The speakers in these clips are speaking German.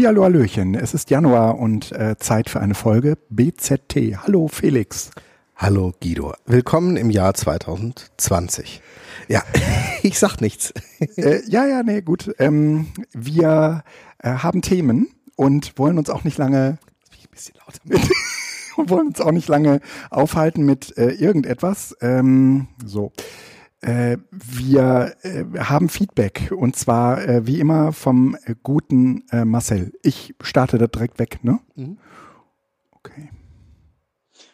Hallihallo, Hallöchen. Es ist Januar und äh, Zeit für eine Folge BZT. Hallo Felix. Hallo Guido. Willkommen im Jahr 2020. Ja, ich sag nichts. Äh, ja, ja, nee, gut. Ähm, wir äh, haben Themen und wollen uns auch nicht lange ein bisschen lauter und wollen uns auch nicht lange aufhalten mit äh, irgendetwas. Ähm, so. Äh, wir äh, haben Feedback und zwar äh, wie immer vom äh, guten äh, Marcel. Ich starte da direkt weg, ne? Mhm. Okay.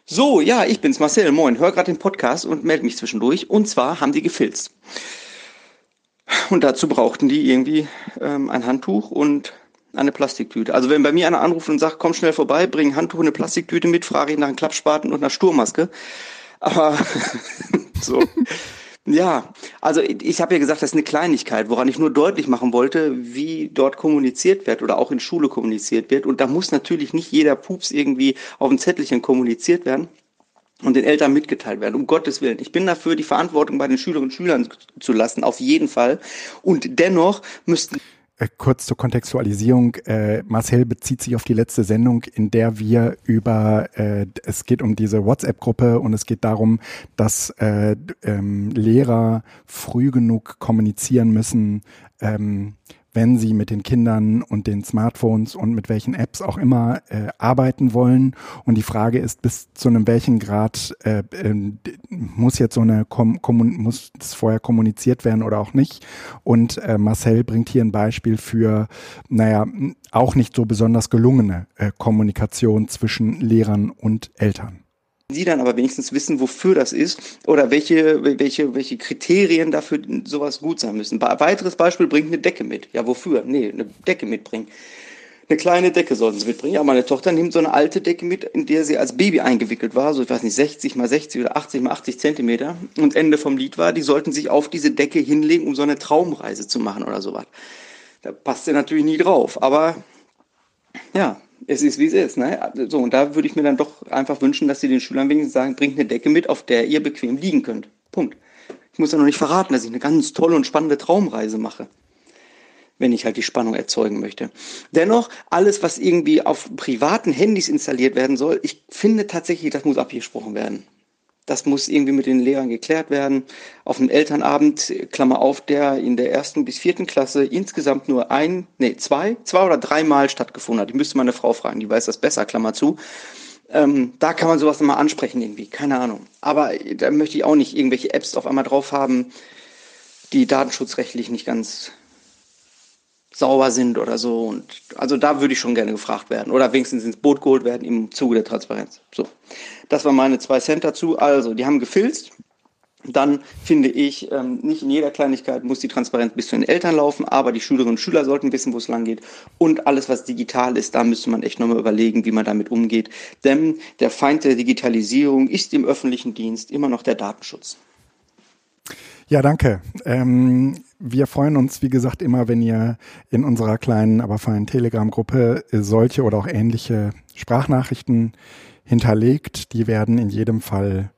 So, ja, ich bin's, Marcel. Moin. Hör gerade den Podcast und melde mich zwischendurch. Und zwar haben die gefilzt. Und dazu brauchten die irgendwie ähm, ein Handtuch und eine Plastiktüte. Also wenn bei mir einer anruft und sagt, komm schnell vorbei, bring ein Handtuch und eine Plastiktüte mit, frage ich nach einem Klappspaten und einer Sturmmaske. Aber so. Ja, also ich habe ja gesagt, das ist eine Kleinigkeit, woran ich nur deutlich machen wollte, wie dort kommuniziert wird oder auch in Schule kommuniziert wird. Und da muss natürlich nicht jeder Pups irgendwie auf dem Zettelchen kommuniziert werden und den Eltern mitgeteilt werden. Um Gottes Willen. Ich bin dafür, die Verantwortung bei den Schülerinnen und Schülern zu lassen, auf jeden Fall. Und dennoch müssten äh, kurz zur Kontextualisierung. Äh, Marcel bezieht sich auf die letzte Sendung, in der wir über, äh, es geht um diese WhatsApp-Gruppe und es geht darum, dass äh, ähm, Lehrer früh genug kommunizieren müssen, ähm, wenn sie mit den Kindern und den Smartphones und mit welchen Apps auch immer äh, arbeiten wollen. Und die Frage ist, bis zu einem welchen Grad äh, äh, muss jetzt so eine Kom muss das vorher kommuniziert werden oder auch nicht. Und äh, Marcel bringt hier ein Beispiel für, naja, auch nicht so besonders gelungene äh, Kommunikation zwischen Lehrern und Eltern. Sie dann aber wenigstens wissen, wofür das ist oder welche, welche, welche Kriterien dafür sowas gut sein müssen. Ein weiteres Beispiel bringt eine Decke mit. Ja, wofür? Nee, eine Decke mitbringen. Eine kleine Decke sollten sie mitbringen. Ja, meine Tochter nimmt so eine alte Decke mit, in der sie als Baby eingewickelt war, so ich weiß nicht, 60 mal 60 oder 80 mal 80 Zentimeter. Und Ende vom Lied war, die sollten sich auf diese Decke hinlegen, um so eine Traumreise zu machen oder sowas. Da passt sie natürlich nie drauf. Aber ja, es ist wie es ist. Ne? So, und da würde ich mir dann doch einfach wünschen, dass sie den Schülern wenigstens sagen, bringt eine Decke mit, auf der ihr bequem liegen könnt. Punkt. Ich muss ja noch nicht verraten, dass ich eine ganz tolle und spannende Traumreise mache, wenn ich halt die Spannung erzeugen möchte. Dennoch, alles, was irgendwie auf privaten Handys installiert werden soll, ich finde tatsächlich, das muss abgesprochen werden. Das muss irgendwie mit den Lehrern geklärt werden. Auf einem Elternabend, Klammer auf, der in der ersten bis vierten Klasse insgesamt nur ein, nee, zwei, zwei oder dreimal stattgefunden hat. Ich müsste meine Frau fragen, die weiß das besser, Klammer zu. Ähm, da kann man sowas nochmal ansprechen irgendwie, keine Ahnung. Aber da möchte ich auch nicht irgendwelche Apps auf einmal drauf haben, die datenschutzrechtlich nicht ganz sauber sind oder so. Und also da würde ich schon gerne gefragt werden. Oder wenigstens ins Boot geholt werden im Zuge der Transparenz. So. Das waren meine zwei Cent dazu. Also, die haben gefilzt. Dann finde ich, ähm, nicht in jeder Kleinigkeit muss die Transparenz bis zu den Eltern laufen, aber die Schülerinnen und Schüler sollten wissen, wo es lang geht. Und alles, was digital ist, da müsste man echt nochmal überlegen, wie man damit umgeht. Denn der Feind der Digitalisierung ist im öffentlichen Dienst immer noch der Datenschutz. Ja, danke. Ähm, wir freuen uns, wie gesagt, immer, wenn ihr in unserer kleinen, aber feinen Telegram-Gruppe solche oder auch ähnliche Sprachnachrichten hinterlegt. Die werden in jedem Fall,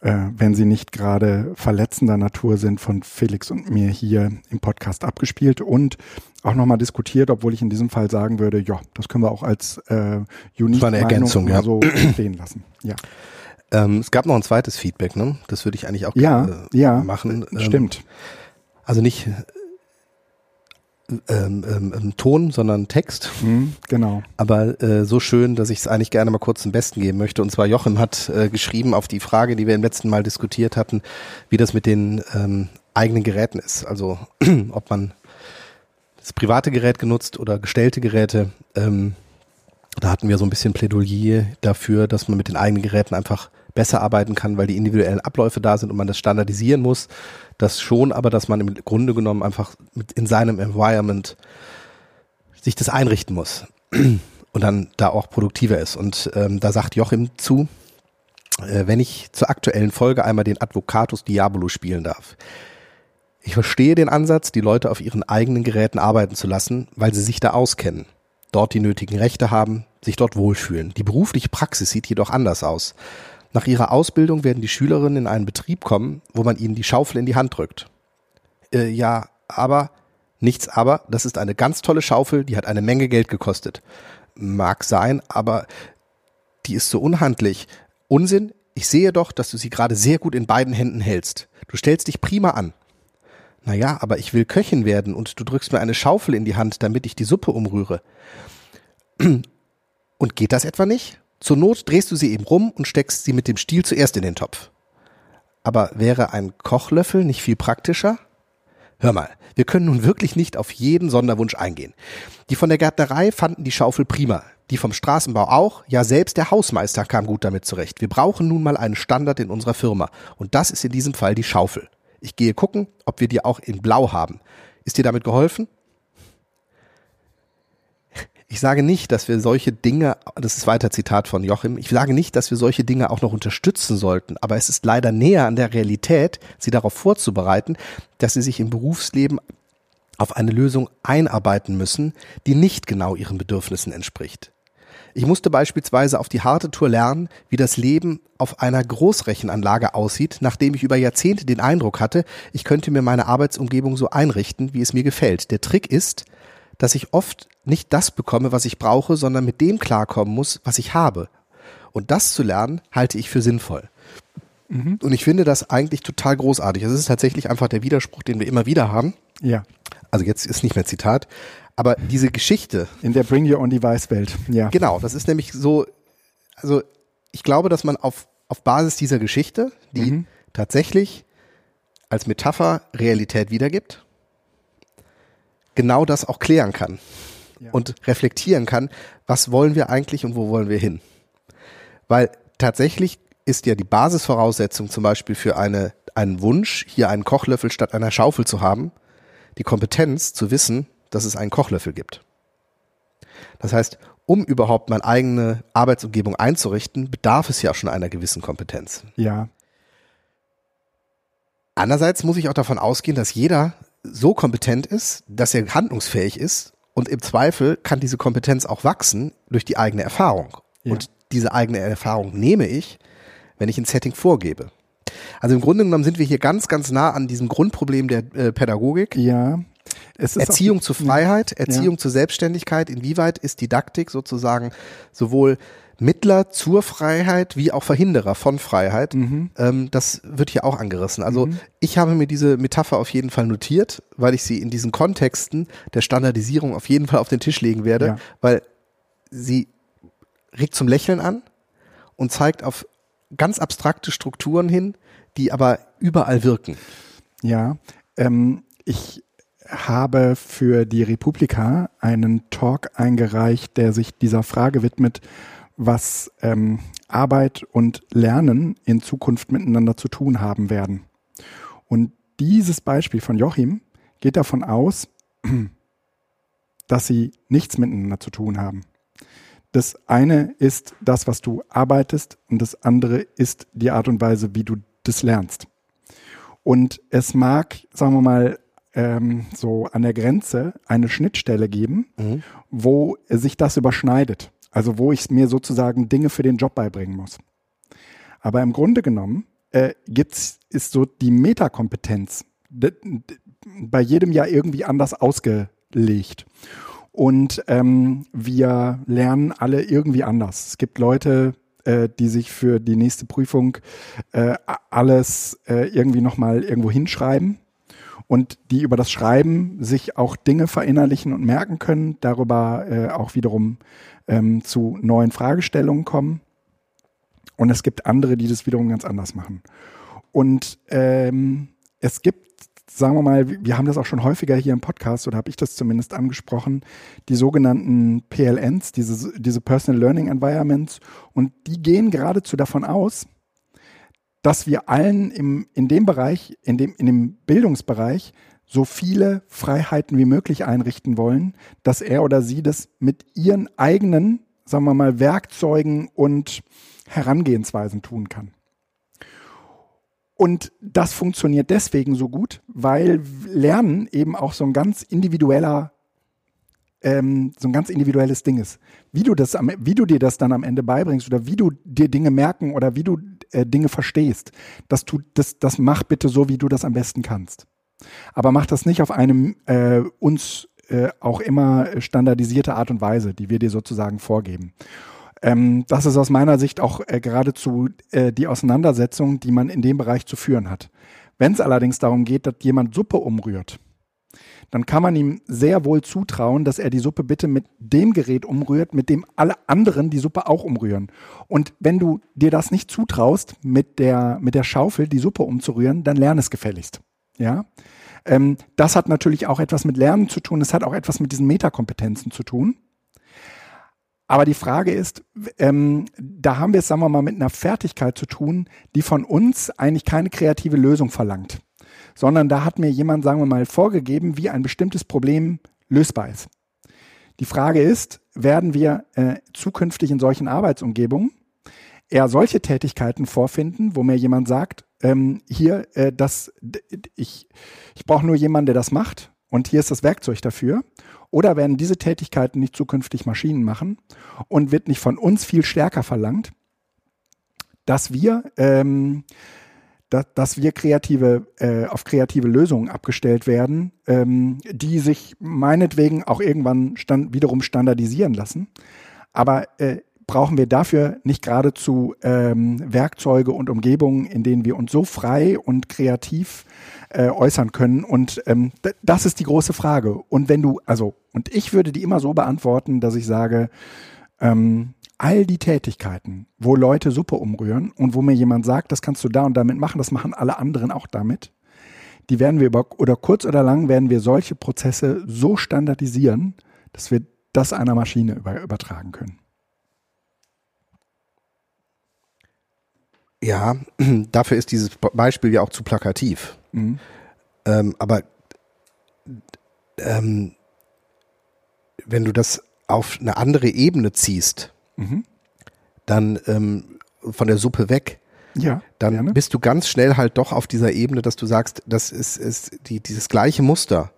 äh, wenn sie nicht gerade verletzender Natur sind, von Felix und mir hier im Podcast abgespielt und auch nochmal diskutiert, obwohl ich in diesem Fall sagen würde, ja, das können wir auch als äh, unique das war eine Ergänzung, ja. so stehen lassen. Ja. Ähm, es gab noch ein zweites Feedback, ne? Das würde ich eigentlich auch ja, äh, ja, machen. Ähm, stimmt. Also nicht ähm, ähm, ähm, Ton, sondern Text. Mhm, genau. Aber äh, so schön, dass ich es eigentlich gerne mal kurz zum Besten geben möchte. Und zwar Jochen hat äh, geschrieben auf die Frage, die wir im letzten Mal diskutiert hatten, wie das mit den ähm, eigenen Geräten ist. Also ob man das private Gerät genutzt oder gestellte Geräte. Ähm, da hatten wir so ein bisschen Plädoyer dafür, dass man mit den eigenen Geräten einfach besser arbeiten kann, weil die individuellen Abläufe da sind und man das standardisieren muss. Das schon, aber dass man im Grunde genommen einfach in seinem Environment sich das einrichten muss und dann da auch produktiver ist. Und ähm, da sagt Joachim zu, äh, wenn ich zur aktuellen Folge einmal den Advocatus Diabolo spielen darf. Ich verstehe den Ansatz, die Leute auf ihren eigenen Geräten arbeiten zu lassen, weil sie sich da auskennen dort die nötigen Rechte haben, sich dort wohlfühlen. Die berufliche Praxis sieht jedoch anders aus. Nach ihrer Ausbildung werden die Schülerinnen in einen Betrieb kommen, wo man ihnen die Schaufel in die Hand drückt. Äh, ja, aber Nichts aber, das ist eine ganz tolle Schaufel, die hat eine Menge Geld gekostet. Mag sein, aber die ist so unhandlich. Unsinn, ich sehe doch, dass du sie gerade sehr gut in beiden Händen hältst. Du stellst dich prima an. Naja, aber ich will Köchin werden und du drückst mir eine Schaufel in die Hand, damit ich die Suppe umrühre. Und geht das etwa nicht? Zur Not drehst du sie eben rum und steckst sie mit dem Stiel zuerst in den Topf. Aber wäre ein Kochlöffel nicht viel praktischer? Hör mal, wir können nun wirklich nicht auf jeden Sonderwunsch eingehen. Die von der Gärtnerei fanden die Schaufel prima, die vom Straßenbau auch, ja selbst der Hausmeister kam gut damit zurecht. Wir brauchen nun mal einen Standard in unserer Firma und das ist in diesem Fall die Schaufel. Ich gehe gucken, ob wir die auch in Blau haben. Ist dir damit geholfen? Ich sage nicht, dass wir solche Dinge, das ist weiter Zitat von Joachim, ich sage nicht, dass wir solche Dinge auch noch unterstützen sollten, aber es ist leider näher an der Realität, sie darauf vorzubereiten, dass sie sich im Berufsleben auf eine Lösung einarbeiten müssen, die nicht genau ihren Bedürfnissen entspricht. Ich musste beispielsweise auf die harte Tour lernen, wie das Leben auf einer Großrechenanlage aussieht, nachdem ich über Jahrzehnte den Eindruck hatte, ich könnte mir meine Arbeitsumgebung so einrichten, wie es mir gefällt. Der Trick ist, dass ich oft nicht das bekomme, was ich brauche, sondern mit dem klarkommen muss, was ich habe. Und das zu lernen, halte ich für sinnvoll. Mhm. Und ich finde das eigentlich total großartig. Es ist tatsächlich einfach der Widerspruch, den wir immer wieder haben. Ja. Also jetzt ist nicht mehr Zitat, aber diese Geschichte. In der Bring Your Own Device Welt, ja. Genau, das ist nämlich so, also ich glaube, dass man auf, auf Basis dieser Geschichte, die mhm. tatsächlich als Metapher Realität wiedergibt, genau das auch klären kann ja. und reflektieren kann, was wollen wir eigentlich und wo wollen wir hin. Weil tatsächlich ist ja die Basisvoraussetzung zum Beispiel für eine, einen Wunsch, hier einen Kochlöffel statt einer Schaufel zu haben, die Kompetenz zu wissen, dass es einen Kochlöffel gibt. Das heißt, um überhaupt meine eigene Arbeitsumgebung einzurichten, bedarf es ja schon einer gewissen Kompetenz. Ja. Andererseits muss ich auch davon ausgehen, dass jeder so kompetent ist, dass er handlungsfähig ist und im Zweifel kann diese Kompetenz auch wachsen durch die eigene Erfahrung. Ja. Und diese eigene Erfahrung nehme ich, wenn ich ein Setting vorgebe. Also im Grunde genommen sind wir hier ganz, ganz nah an diesem Grundproblem der äh, Pädagogik. Ja. Erziehung zur Freiheit, Erziehung ja. zur Selbstständigkeit. Inwieweit ist Didaktik sozusagen sowohl Mittler zur Freiheit wie auch Verhinderer von Freiheit. Mhm. Ähm, das wird hier auch angerissen. Also mhm. ich habe mir diese Metapher auf jeden Fall notiert, weil ich sie in diesen Kontexten der Standardisierung auf jeden Fall auf den Tisch legen werde, ja. weil sie regt zum Lächeln an und zeigt auf ganz abstrakte Strukturen hin, die aber überall wirken. Ja, ähm, ich habe für die Republika einen Talk eingereicht, der sich dieser Frage widmet, was ähm, Arbeit und Lernen in Zukunft miteinander zu tun haben werden. Und dieses Beispiel von Joachim geht davon aus, dass sie nichts miteinander zu tun haben. Das eine ist das, was du arbeitest und das andere ist die Art und Weise, wie du das lernst. Und es mag, sagen wir mal, ähm, so an der Grenze eine Schnittstelle geben, mhm. wo sich das überschneidet. Also wo ich mir sozusagen Dinge für den Job beibringen muss. Aber im Grunde genommen äh, gibt's, ist so die Metakompetenz bei jedem Jahr irgendwie anders ausgelegt. Und ähm, wir lernen alle irgendwie anders. Es gibt Leute, äh, die sich für die nächste Prüfung äh, alles äh, irgendwie nochmal irgendwo hinschreiben und die über das Schreiben sich auch Dinge verinnerlichen und merken können, darüber äh, auch wiederum ähm, zu neuen Fragestellungen kommen. Und es gibt andere, die das wiederum ganz anders machen. Und ähm, es gibt, sagen wir mal, wir haben das auch schon häufiger hier im Podcast oder habe ich das zumindest angesprochen, die sogenannten PLNs, diese, diese Personal Learning Environments. Und die gehen geradezu davon aus, dass wir allen im, in dem Bereich, in dem, in dem Bildungsbereich so viele Freiheiten wie möglich einrichten wollen, dass er oder sie das mit ihren eigenen, sagen wir mal, Werkzeugen und Herangehensweisen tun kann. Und das funktioniert deswegen so gut, weil Lernen eben auch so ein ganz individueller, ähm, so ein ganz individuelles Ding ist. Wie du das, am, wie du dir das dann am Ende beibringst oder wie du dir Dinge merken oder wie du äh, Dinge verstehst, das tut, das, das mach bitte so, wie du das am besten kannst. Aber macht das nicht auf einem äh, uns äh, auch immer standardisierte Art und Weise, die wir dir sozusagen vorgeben. Ähm, das ist aus meiner Sicht auch äh, geradezu äh, die Auseinandersetzung, die man in dem Bereich zu führen hat. Wenn es allerdings darum geht, dass jemand Suppe umrührt, dann kann man ihm sehr wohl zutrauen, dass er die Suppe bitte mit dem Gerät umrührt, mit dem alle anderen die Suppe auch umrühren. Und wenn du dir das nicht zutraust, mit der, mit der Schaufel die Suppe umzurühren, dann lern es gefälligst. Ja. Ähm, das hat natürlich auch etwas mit Lernen zu tun. Es hat auch etwas mit diesen Metakompetenzen zu tun. Aber die Frage ist, ähm, da haben wir es, sagen wir mal, mit einer Fertigkeit zu tun, die von uns eigentlich keine kreative Lösung verlangt, sondern da hat mir jemand, sagen wir mal, vorgegeben, wie ein bestimmtes Problem lösbar ist. Die Frage ist, werden wir äh, zukünftig in solchen Arbeitsumgebungen eher solche Tätigkeiten vorfinden, wo mir jemand sagt, ähm, hier, äh, das, ich, ich brauche nur jemanden, der das macht und hier ist das Werkzeug dafür. Oder werden diese Tätigkeiten nicht zukünftig Maschinen machen und wird nicht von uns viel stärker verlangt, dass wir, ähm, da, dass wir kreative, äh, auf kreative Lösungen abgestellt werden, ähm, die sich meinetwegen auch irgendwann stand, wiederum standardisieren lassen. Aber äh, brauchen wir dafür nicht geradezu ähm, Werkzeuge und Umgebungen, in denen wir uns so frei und kreativ äh, äußern können. Und ähm, das ist die große Frage. Und wenn du, also, und ich würde die immer so beantworten, dass ich sage, ähm, all die Tätigkeiten, wo Leute Suppe umrühren und wo mir jemand sagt, das kannst du da und damit machen, das machen alle anderen auch damit, die werden wir über, oder kurz oder lang werden wir solche Prozesse so standardisieren, dass wir das einer Maschine über, übertragen können. Ja, dafür ist dieses Beispiel ja auch zu plakativ. Mhm. Ähm, aber ähm, wenn du das auf eine andere Ebene ziehst, mhm. dann ähm, von der Suppe weg, ja, dann gerne. bist du ganz schnell halt doch auf dieser Ebene, dass du sagst, das ist, ist die, dieses gleiche Muster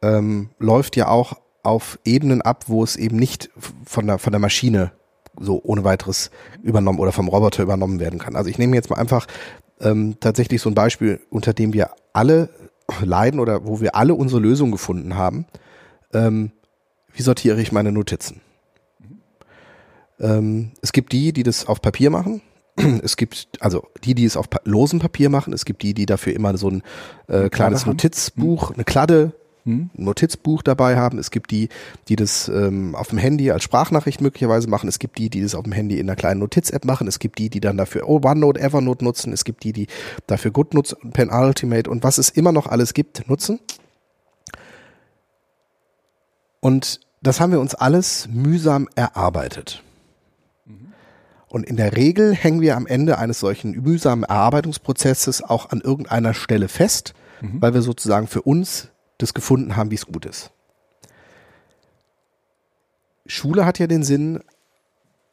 ähm, läuft ja auch auf Ebenen ab, wo es eben nicht von der, von der Maschine so ohne weiteres übernommen oder vom Roboter übernommen werden kann. Also ich nehme jetzt mal einfach ähm, tatsächlich so ein Beispiel, unter dem wir alle leiden oder wo wir alle unsere Lösung gefunden haben. Ähm, wie sortiere ich meine Notizen? Ähm, es gibt die, die das auf Papier machen. Es gibt also die, die es auf pa losem Papier machen. Es gibt die, die dafür immer so ein äh, kleines Notizbuch, eine Kladde hm? Notizbuch dabei haben. Es gibt die, die das ähm, auf dem Handy als Sprachnachricht möglicherweise machen. Es gibt die, die das auf dem Handy in einer kleinen Notiz-App machen. Es gibt die, die dann dafür OneNote, Evernote nutzen. Es gibt die, die dafür GoodNotes, Pen Ultimate und was es immer noch alles gibt, nutzen. Und das haben wir uns alles mühsam erarbeitet. Und in der Regel hängen wir am Ende eines solchen mühsamen Erarbeitungsprozesses auch an irgendeiner Stelle fest, mhm. weil wir sozusagen für uns das gefunden haben, wie es gut ist. Schule hat ja den Sinn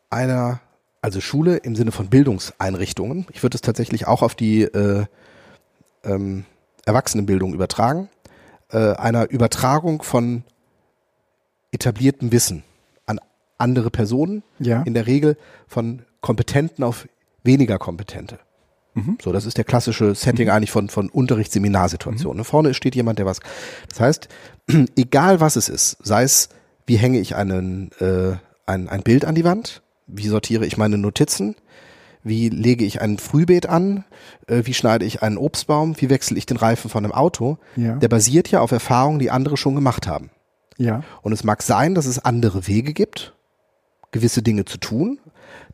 einer, also Schule im Sinne von Bildungseinrichtungen. Ich würde es tatsächlich auch auf die äh, ähm, Erwachsenenbildung übertragen. Äh, einer Übertragung von etabliertem Wissen an andere Personen. Ja. In der Regel von Kompetenten auf weniger Kompetente. Mhm. So, das ist der klassische Setting mhm. eigentlich von, von Unterrichtsseminarsituationen. Mhm. Vorne steht jemand, der was. Das heißt, egal was es ist, sei es, wie hänge ich einen, äh, ein, ein Bild an die Wand, wie sortiere ich meine Notizen, wie lege ich ein Frühbeet an, äh, wie schneide ich einen Obstbaum, wie wechsle ich den Reifen von einem Auto, ja. der basiert ja auf Erfahrungen, die andere schon gemacht haben. Ja. Und es mag sein, dass es andere Wege gibt, gewisse Dinge zu tun.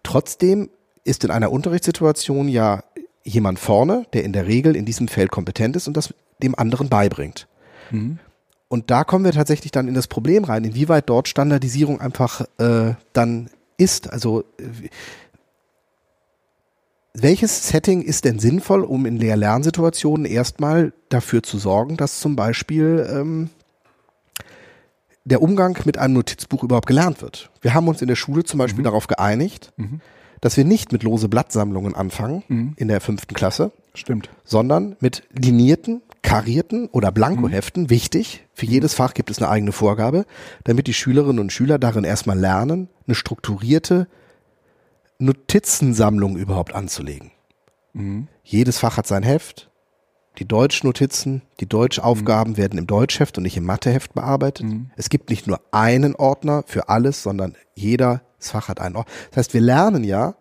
Trotzdem ist in einer Unterrichtssituation ja jemand vorne, der in der Regel in diesem Feld kompetent ist und das dem anderen beibringt. Mhm. Und da kommen wir tatsächlich dann in das Problem rein, inwieweit dort Standardisierung einfach äh, dann ist. Also welches Setting ist denn sinnvoll, um in Lehr-Lernsituationen erstmal dafür zu sorgen, dass zum Beispiel ähm, der Umgang mit einem Notizbuch überhaupt gelernt wird? Wir haben uns in der Schule zum Beispiel mhm. darauf geeinigt, mhm dass wir nicht mit lose Blattsammlungen anfangen mhm. in der fünften Klasse. Stimmt. Sondern mit linierten, karierten oder Blankoheften. Mhm. Wichtig. Für jedes Fach gibt es eine eigene Vorgabe, damit die Schülerinnen und Schüler darin erstmal lernen, eine strukturierte Notizensammlung überhaupt anzulegen. Mhm. Jedes Fach hat sein Heft. Die Deutschnotizen, die Deutschaufgaben mhm. werden im Deutschheft und nicht im Matheheft bearbeitet. Mhm. Es gibt nicht nur einen Ordner für alles, sondern jeder Fach hat einen Ordner. Das heißt, wir lernen ja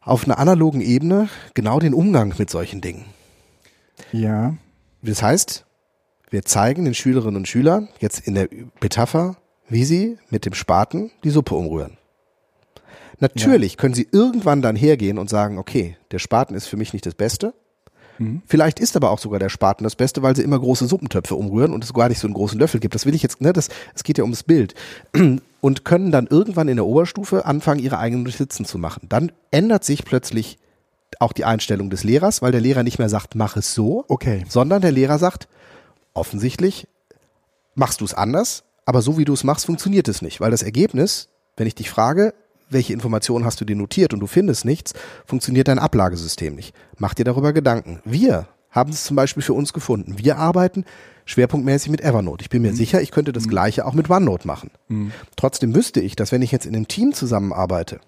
auf einer analogen Ebene genau den Umgang mit solchen Dingen. Ja. Das heißt, wir zeigen den Schülerinnen und Schülern jetzt in der Metapher, wie sie mit dem Spaten die Suppe umrühren. Natürlich ja. können sie irgendwann dann hergehen und sagen, okay, der Spaten ist für mich nicht das Beste. Mhm. Vielleicht ist aber auch sogar der Spaten das Beste, weil sie immer große Suppentöpfe umrühren und es gar nicht so einen großen Löffel gibt. Das will ich jetzt, ne, das, es geht ja ums Bild. Und können dann irgendwann in der Oberstufe anfangen, ihre eigenen Notizen zu machen. Dann ändert sich plötzlich auch die Einstellung des Lehrers, weil der Lehrer nicht mehr sagt, mach es so, okay. sondern der Lehrer sagt, offensichtlich machst du es anders, aber so wie du es machst, funktioniert es nicht, weil das Ergebnis, wenn ich dich frage, welche Informationen hast du dir notiert und du findest nichts, funktioniert dein Ablagesystem nicht. Mach dir darüber Gedanken. Wir haben es zum Beispiel für uns gefunden. Wir arbeiten schwerpunktmäßig mit Evernote. Ich bin mir mhm. sicher, ich könnte das mhm. gleiche auch mit OneNote machen. Mhm. Trotzdem wüsste ich, dass wenn ich jetzt in einem Team zusammenarbeite,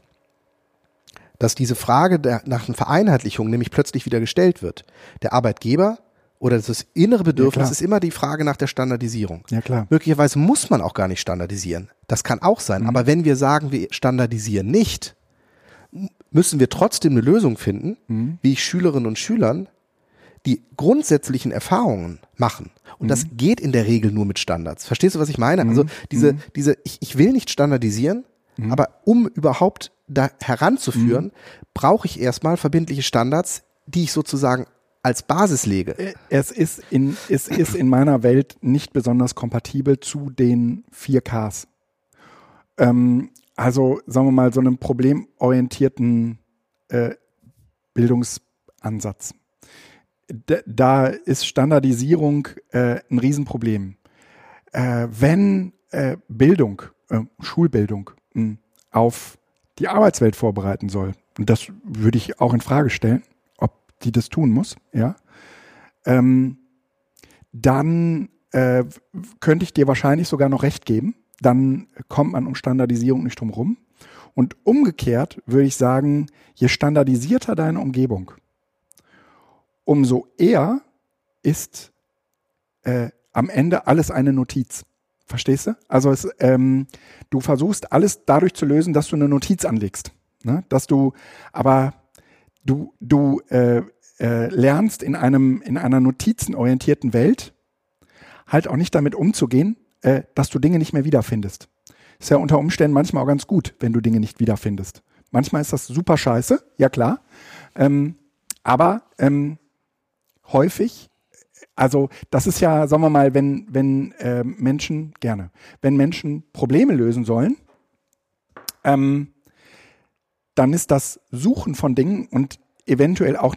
dass diese Frage der, nach einer Vereinheitlichung nämlich plötzlich wieder gestellt wird. Der Arbeitgeber oder das innere Bedürfnis ja, ist immer die Frage nach der Standardisierung. Ja, klar. Möglicherweise muss man auch gar nicht standardisieren. Das kann auch sein. Mhm. Aber wenn wir sagen, wir standardisieren nicht, müssen wir trotzdem eine Lösung finden, mhm. wie ich Schülerinnen und Schülern die grundsätzlichen Erfahrungen machen. Und mhm. das geht in der Regel nur mit Standards. Verstehst du, was ich meine? Also mhm. diese, mhm. diese, ich, ich will nicht standardisieren, mhm. aber um überhaupt da heranzuführen, brauche ich erstmal verbindliche Standards, die ich sozusagen als Basis lege. Äh, es ist in, es ist in meiner Welt nicht besonders kompatibel zu den 4Ks. Ähm, also sagen wir mal so einem problemorientierten äh, Bildungsansatz. D da ist Standardisierung äh, ein Riesenproblem. Äh, wenn äh, Bildung, äh, Schulbildung mh, auf die Arbeitswelt vorbereiten soll, und das würde ich auch in Frage stellen, die das tun muss, ja, ähm, dann äh, könnte ich dir wahrscheinlich sogar noch recht geben. Dann kommt man um Standardisierung nicht drum rum. Und umgekehrt würde ich sagen, je standardisierter deine Umgebung, umso eher ist äh, am Ende alles eine Notiz. Verstehst du? Also es, ähm, du versuchst alles dadurch zu lösen, dass du eine Notiz anlegst. Ne? Dass du, aber du, du äh, äh, lernst in einem, in einer notizenorientierten Welt halt auch nicht damit umzugehen, äh, dass du Dinge nicht mehr wiederfindest. Ist ja unter Umständen manchmal auch ganz gut, wenn du Dinge nicht wiederfindest. Manchmal ist das super scheiße, ja klar. Ähm, aber ähm, häufig, also das ist ja, sagen wir mal, wenn, wenn äh, Menschen, gerne, wenn Menschen Probleme lösen sollen, ähm, dann ist das Suchen von Dingen und eventuell auch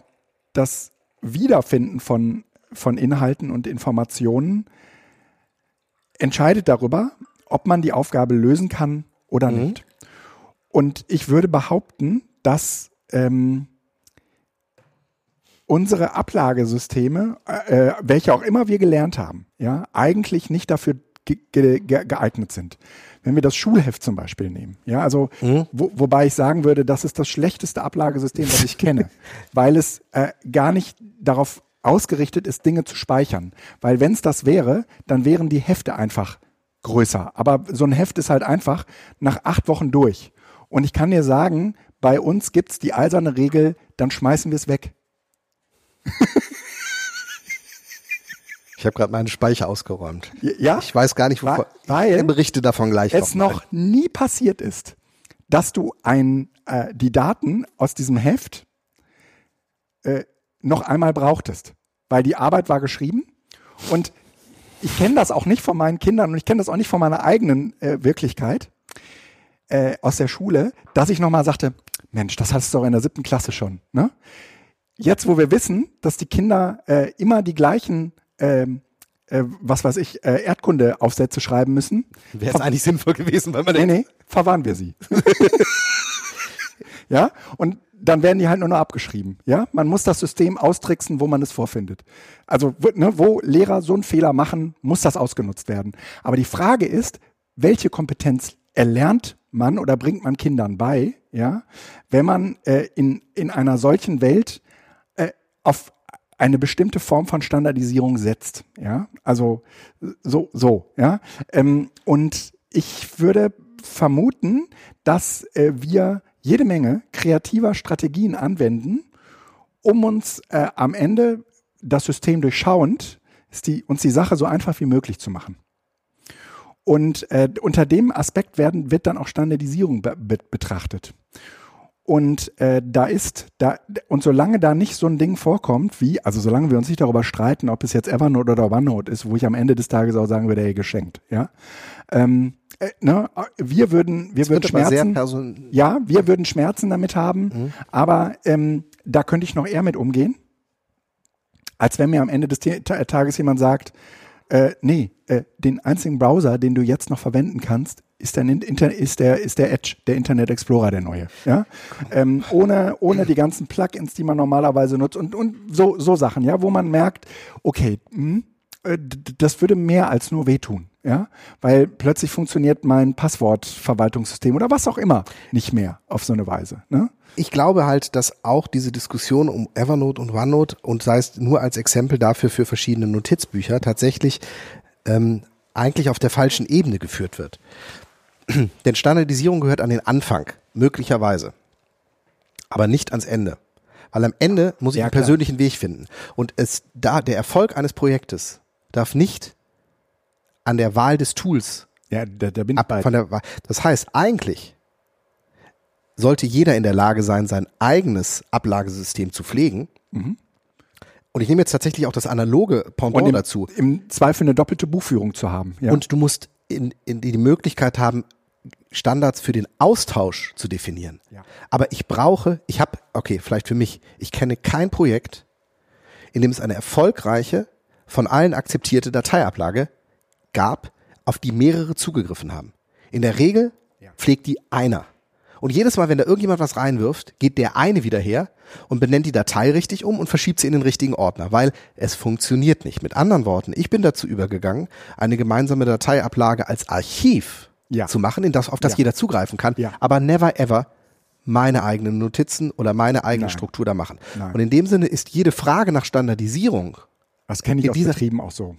das Wiederfinden von, von Inhalten und Informationen entscheidet darüber, ob man die Aufgabe lösen kann oder mhm. nicht. Und ich würde behaupten, dass ähm, unsere Ablagesysteme, äh, welche auch immer wir gelernt haben, ja, eigentlich nicht dafür ge ge geeignet sind. Wenn wir das Schulheft zum Beispiel nehmen, ja, also mhm. wo, wobei ich sagen würde, das ist das schlechteste Ablagesystem, was ich kenne, weil es äh, gar nicht darauf ausgerichtet ist, Dinge zu speichern. Weil wenn es das wäre, dann wären die Hefte einfach größer. Aber so ein Heft ist halt einfach nach acht Wochen durch. Und ich kann dir sagen, bei uns gibt es die eiserne Regel, dann schmeißen wir es weg. Ich habe gerade meinen Speicher ausgeräumt. Ja? Ich weiß gar nicht, wovon. Weil ich berichte davon gleich. Es noch nie passiert ist, dass du ein, äh, die Daten aus diesem Heft äh, noch einmal brauchtest. Weil die Arbeit war geschrieben und ich kenne das auch nicht von meinen Kindern und ich kenne das auch nicht von meiner eigenen äh, Wirklichkeit äh, aus der Schule, dass ich nochmal sagte, Mensch, das hast du doch in der siebten Klasse schon. Ne? Jetzt, wo wir wissen, dass die Kinder äh, immer die gleichen ähm, äh, was weiß ich, äh, Erdkundeaufsätze schreiben müssen. Wäre es eigentlich sinnvoll gewesen, weil man Nee, nee, verwahren wir sie. ja, und dann werden die halt nur noch abgeschrieben. Ja, man muss das System austricksen, wo man es vorfindet. Also, ne, wo Lehrer so einen Fehler machen, muss das ausgenutzt werden. Aber die Frage ist, welche Kompetenz erlernt man oder bringt man Kindern bei, ja, wenn man äh, in, in einer solchen Welt äh, auf eine bestimmte Form von Standardisierung setzt. Ja, also so, so, ja. Ähm, und ich würde vermuten, dass äh, wir jede Menge kreativer Strategien anwenden, um uns äh, am Ende das System durchschauend, die, uns die Sache so einfach wie möglich zu machen. Und äh, unter dem Aspekt werden, wird dann auch Standardisierung be betrachtet. Und äh, da ist, da, und solange da nicht so ein Ding vorkommt, wie, also solange wir uns nicht darüber streiten, ob es jetzt Evernote oder OneNote ist, wo ich am Ende des Tages auch sagen würde, ey, geschenkt, ja. Ähm, äh, ne, wir würden, wir das würden Schmerzen, ja, wir würden Schmerzen damit haben, mhm. aber ähm, da könnte ich noch eher mit umgehen, als wenn mir am Ende des Tages jemand sagt, äh, nee, äh, den einzigen Browser, den du jetzt noch verwenden kannst, ist der, ist der, ist der Edge, der Internet Explorer, der neue. Ja? Ähm, ohne, ohne die ganzen Plugins, die man normalerweise nutzt und, und so, so Sachen, ja, wo man merkt, okay, mh, hm, äh, das würde mehr als nur wehtun, ja, weil plötzlich funktioniert mein Passwortverwaltungssystem oder was auch immer nicht mehr auf so eine Weise. Ne? Ich glaube halt, dass auch diese Diskussion um Evernote und OneNote und sei es nur als Exempel dafür für verschiedene Notizbücher tatsächlich ähm, eigentlich auf der falschen Ebene geführt wird. Denn Standardisierung gehört an den Anfang, möglicherweise. Aber nicht ans Ende. Weil am Ende muss ich ja, einen klar. persönlichen Weg finden. Und es da, der Erfolg eines Projektes darf nicht an der Wahl des Tools ja, da, da bin ab, von der Wahl. Das heißt, eigentlich sollte jeder in der Lage sein, sein eigenes Ablagesystem zu pflegen. Mhm. Und ich nehme jetzt tatsächlich auch das analoge Pendant im, dazu. Im Zweifel eine doppelte Buchführung zu haben. Ja. Und du musst in, in die Möglichkeit haben, Standards für den Austausch zu definieren. Ja. Aber ich brauche, ich habe, okay, vielleicht für mich, ich kenne kein Projekt, in dem es eine erfolgreiche, von allen akzeptierte Dateiablage gab, auf die mehrere zugegriffen haben. In der Regel ja. pflegt die einer. Und jedes Mal, wenn da irgendjemand was reinwirft, geht der eine wieder her und benennt die Datei richtig um und verschiebt sie in den richtigen Ordner, weil es funktioniert nicht. Mit anderen Worten, ich bin dazu übergegangen, eine gemeinsame Dateiablage als Archiv ja. zu machen, in das, auf das ja. jeder zugreifen kann, ja. aber never ever meine eigenen Notizen oder meine eigene Nein. Struktur da machen. Nein. Und in dem Sinne ist jede Frage nach Standardisierung. Das kenne ich aus Betrieben auch so.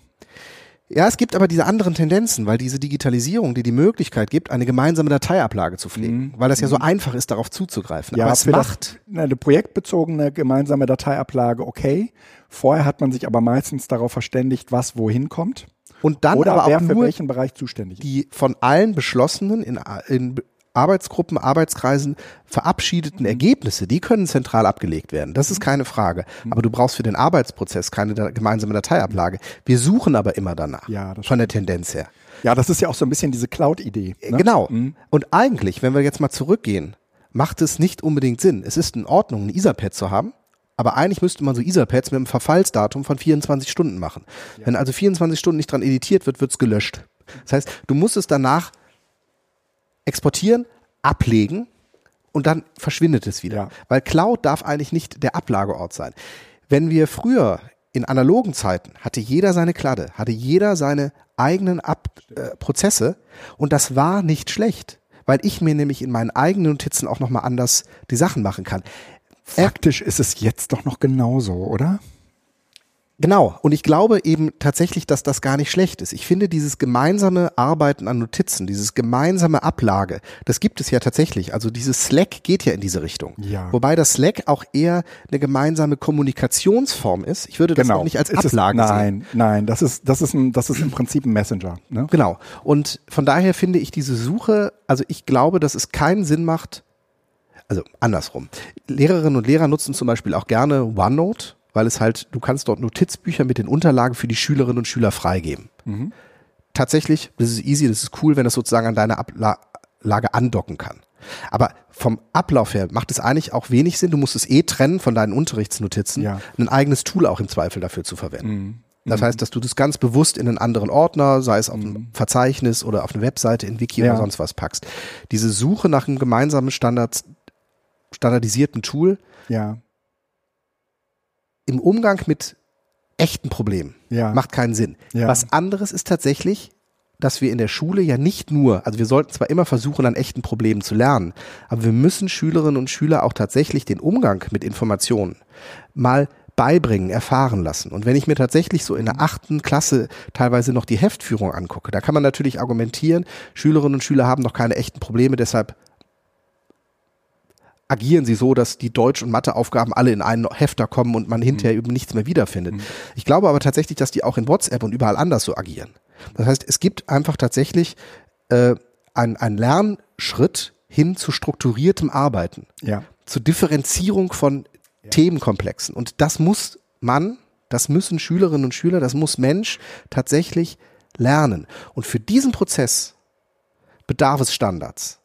Ja, es gibt aber diese anderen Tendenzen, weil diese Digitalisierung, die die Möglichkeit gibt, eine gemeinsame Dateiablage zu pflegen, mhm. weil das ja so mhm. einfach ist, darauf zuzugreifen. Ja, aber es macht das, eine projektbezogene gemeinsame Dateiablage okay. Vorher hat man sich aber meistens darauf verständigt, was wohin kommt. Und dann Oder aber wer auch für nur welchen Bereich zuständig ist. Die von allen beschlossenen in, in Arbeitsgruppen, Arbeitskreisen verabschiedeten mhm. Ergebnisse, die können zentral abgelegt werden. Das ist mhm. keine Frage. Mhm. Aber du brauchst für den Arbeitsprozess keine da gemeinsame Dateiablage. Wir suchen aber immer danach. Ja, das von der Tendenz her. Ja, das ist ja auch so ein bisschen diese Cloud-Idee. Ne? Genau. Mhm. Und eigentlich, wenn wir jetzt mal zurückgehen, macht es nicht unbedingt Sinn. Es ist in Ordnung, ein Etherpad zu haben. Aber eigentlich müsste man so Etherpads mit einem Verfallsdatum von 24 Stunden machen. Ja. Wenn also 24 Stunden nicht dran editiert wird, wird es gelöscht. Das heißt, du musst es danach exportieren, ablegen und dann verschwindet es wieder. Ja. Weil Cloud darf eigentlich nicht der Ablageort sein. Wenn wir früher in analogen Zeiten hatte jeder seine Kladde, hatte jeder seine eigenen Ab äh, Prozesse und das war nicht schlecht, weil ich mir nämlich in meinen eigenen Notizen auch nochmal anders die Sachen machen kann. Faktisch ist es jetzt doch noch genauso, oder? Genau. Und ich glaube eben tatsächlich, dass das gar nicht schlecht ist. Ich finde dieses gemeinsame Arbeiten an Notizen, dieses gemeinsame Ablage, das gibt es ja tatsächlich. Also dieses Slack geht ja in diese Richtung. Ja. Wobei das Slack auch eher eine gemeinsame Kommunikationsform ist. Ich würde das genau. auch nicht als Ablage es, nein, sehen. Nein, nein, das ist, das ist ein, das ist im Prinzip ein Messenger. Ne? Genau. Und von daher finde ich diese Suche, also ich glaube, dass es keinen Sinn macht, also andersrum. Lehrerinnen und Lehrer nutzen zum Beispiel auch gerne OneNote weil es halt, du kannst dort Notizbücher mit den Unterlagen für die Schülerinnen und Schüler freigeben. Mhm. Tatsächlich, das ist easy, das ist cool, wenn das sozusagen an deine Ablage andocken kann. Aber vom Ablauf her macht es eigentlich auch wenig Sinn, du musst es eh trennen von deinen Unterrichtsnotizen, ja. ein eigenes Tool auch im Zweifel dafür zu verwenden. Mhm. Das mhm. heißt, dass du das ganz bewusst in einen anderen Ordner, sei es auf einem mhm. Verzeichnis oder auf eine Webseite in Wiki ja. oder sonst was packst. Diese Suche nach einem gemeinsamen Standard, standardisierten Tool ja im Umgang mit echten Problemen ja. macht keinen Sinn. Ja. Was anderes ist tatsächlich, dass wir in der Schule ja nicht nur, also wir sollten zwar immer versuchen, an echten Problemen zu lernen, aber wir müssen Schülerinnen und Schüler auch tatsächlich den Umgang mit Informationen mal beibringen, erfahren lassen. Und wenn ich mir tatsächlich so in der achten Klasse teilweise noch die Heftführung angucke, da kann man natürlich argumentieren, Schülerinnen und Schüler haben noch keine echten Probleme, deshalb agieren sie so, dass die Deutsch- und Matheaufgaben alle in einen Hefter kommen und man hinterher mhm. eben nichts mehr wiederfindet. Mhm. Ich glaube aber tatsächlich, dass die auch in WhatsApp und überall anders so agieren. Das heißt, es gibt einfach tatsächlich äh, einen, einen Lernschritt hin zu strukturiertem Arbeiten, ja. zur Differenzierung von ja. Themenkomplexen. Und das muss man, das müssen Schülerinnen und Schüler, das muss Mensch tatsächlich lernen. Und für diesen Prozess bedarf es Standards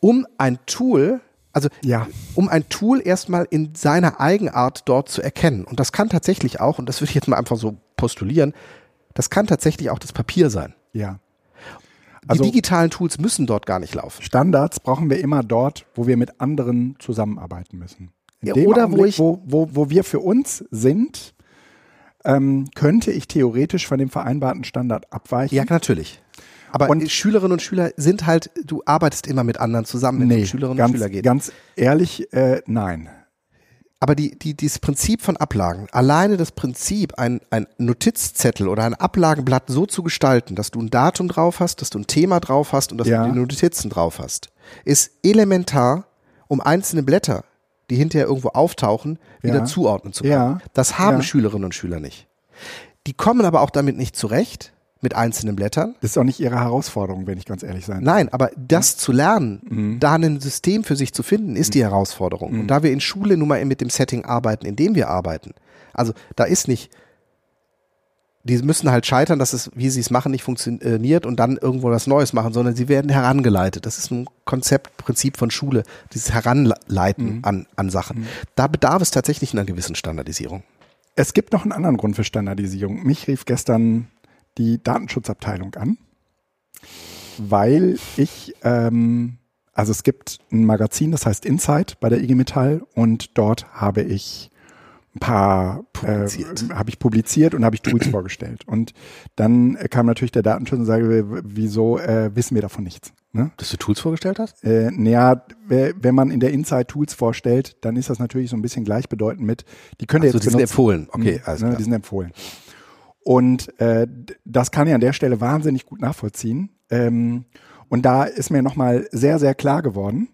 um ein Tool, also ja. um ein Tool erstmal in seiner Eigenart dort zu erkennen. Und das kann tatsächlich auch, und das würde ich jetzt mal einfach so postulieren, das kann tatsächlich auch das Papier sein. Ja. Also die digitalen Tools müssen dort gar nicht laufen. Standards brauchen wir immer dort, wo wir mit anderen zusammenarbeiten müssen. Ja, oder wo, ich, wo, wo, wo wir für uns sind, ähm, könnte ich theoretisch von dem vereinbarten Standard abweichen. Ja, natürlich. Aber und Schülerinnen und Schüler sind halt, du arbeitest immer mit anderen zusammen, wenn nee, Schülerinnen ganz, und Schüler geht. Ganz ehrlich, äh, nein. Aber die, die, dieses Prinzip von Ablagen, alleine das Prinzip, ein, ein Notizzettel oder ein Ablagenblatt so zu gestalten, dass du ein Datum drauf hast, dass du ein Thema drauf hast und dass ja. du die Notizen drauf hast, ist elementar, um einzelne Blätter, die hinterher irgendwo auftauchen, wieder ja. zuordnen zu können. Ja. Das haben Schülerinnen und Schüler nicht. Die kommen aber auch damit nicht zurecht, mit einzelnen Blättern. Das ist auch nicht ihre Herausforderung, wenn ich ganz ehrlich sein Nein, aber das zu lernen, mhm. da ein System für sich zu finden, ist die Herausforderung. Mhm. Und da wir in Schule nun mal mit dem Setting arbeiten, in dem wir arbeiten, also da ist nicht, die müssen halt scheitern, dass es, wie sie es machen, nicht funktioniert und dann irgendwo was Neues machen, sondern sie werden herangeleitet. Das ist ein Konzept, Prinzip von Schule, dieses Heranleiten mhm. an, an Sachen. Mhm. Da bedarf es tatsächlich einer gewissen Standardisierung. Es gibt noch einen anderen Grund für Standardisierung. Mich rief gestern die Datenschutzabteilung an, weil ich, ähm, also es gibt ein Magazin, das heißt Insight bei der IG Metall und dort habe ich ein paar äh, habe ich publiziert und habe ich Tools vorgestellt. Und dann kam natürlich der Datenschutz und sagte, wieso äh, wissen wir davon nichts? Ne? Dass du Tools vorgestellt hast? Äh, naja, wenn man in der Insight Tools vorstellt, dann ist das natürlich so ein bisschen gleichbedeutend mit, die können also, jetzt die sind empfohlen. Okay, alles ne. Die sind empfohlen. Und äh, das kann ich an der Stelle wahnsinnig gut nachvollziehen. Ähm, und da ist mir nochmal sehr, sehr klar geworden,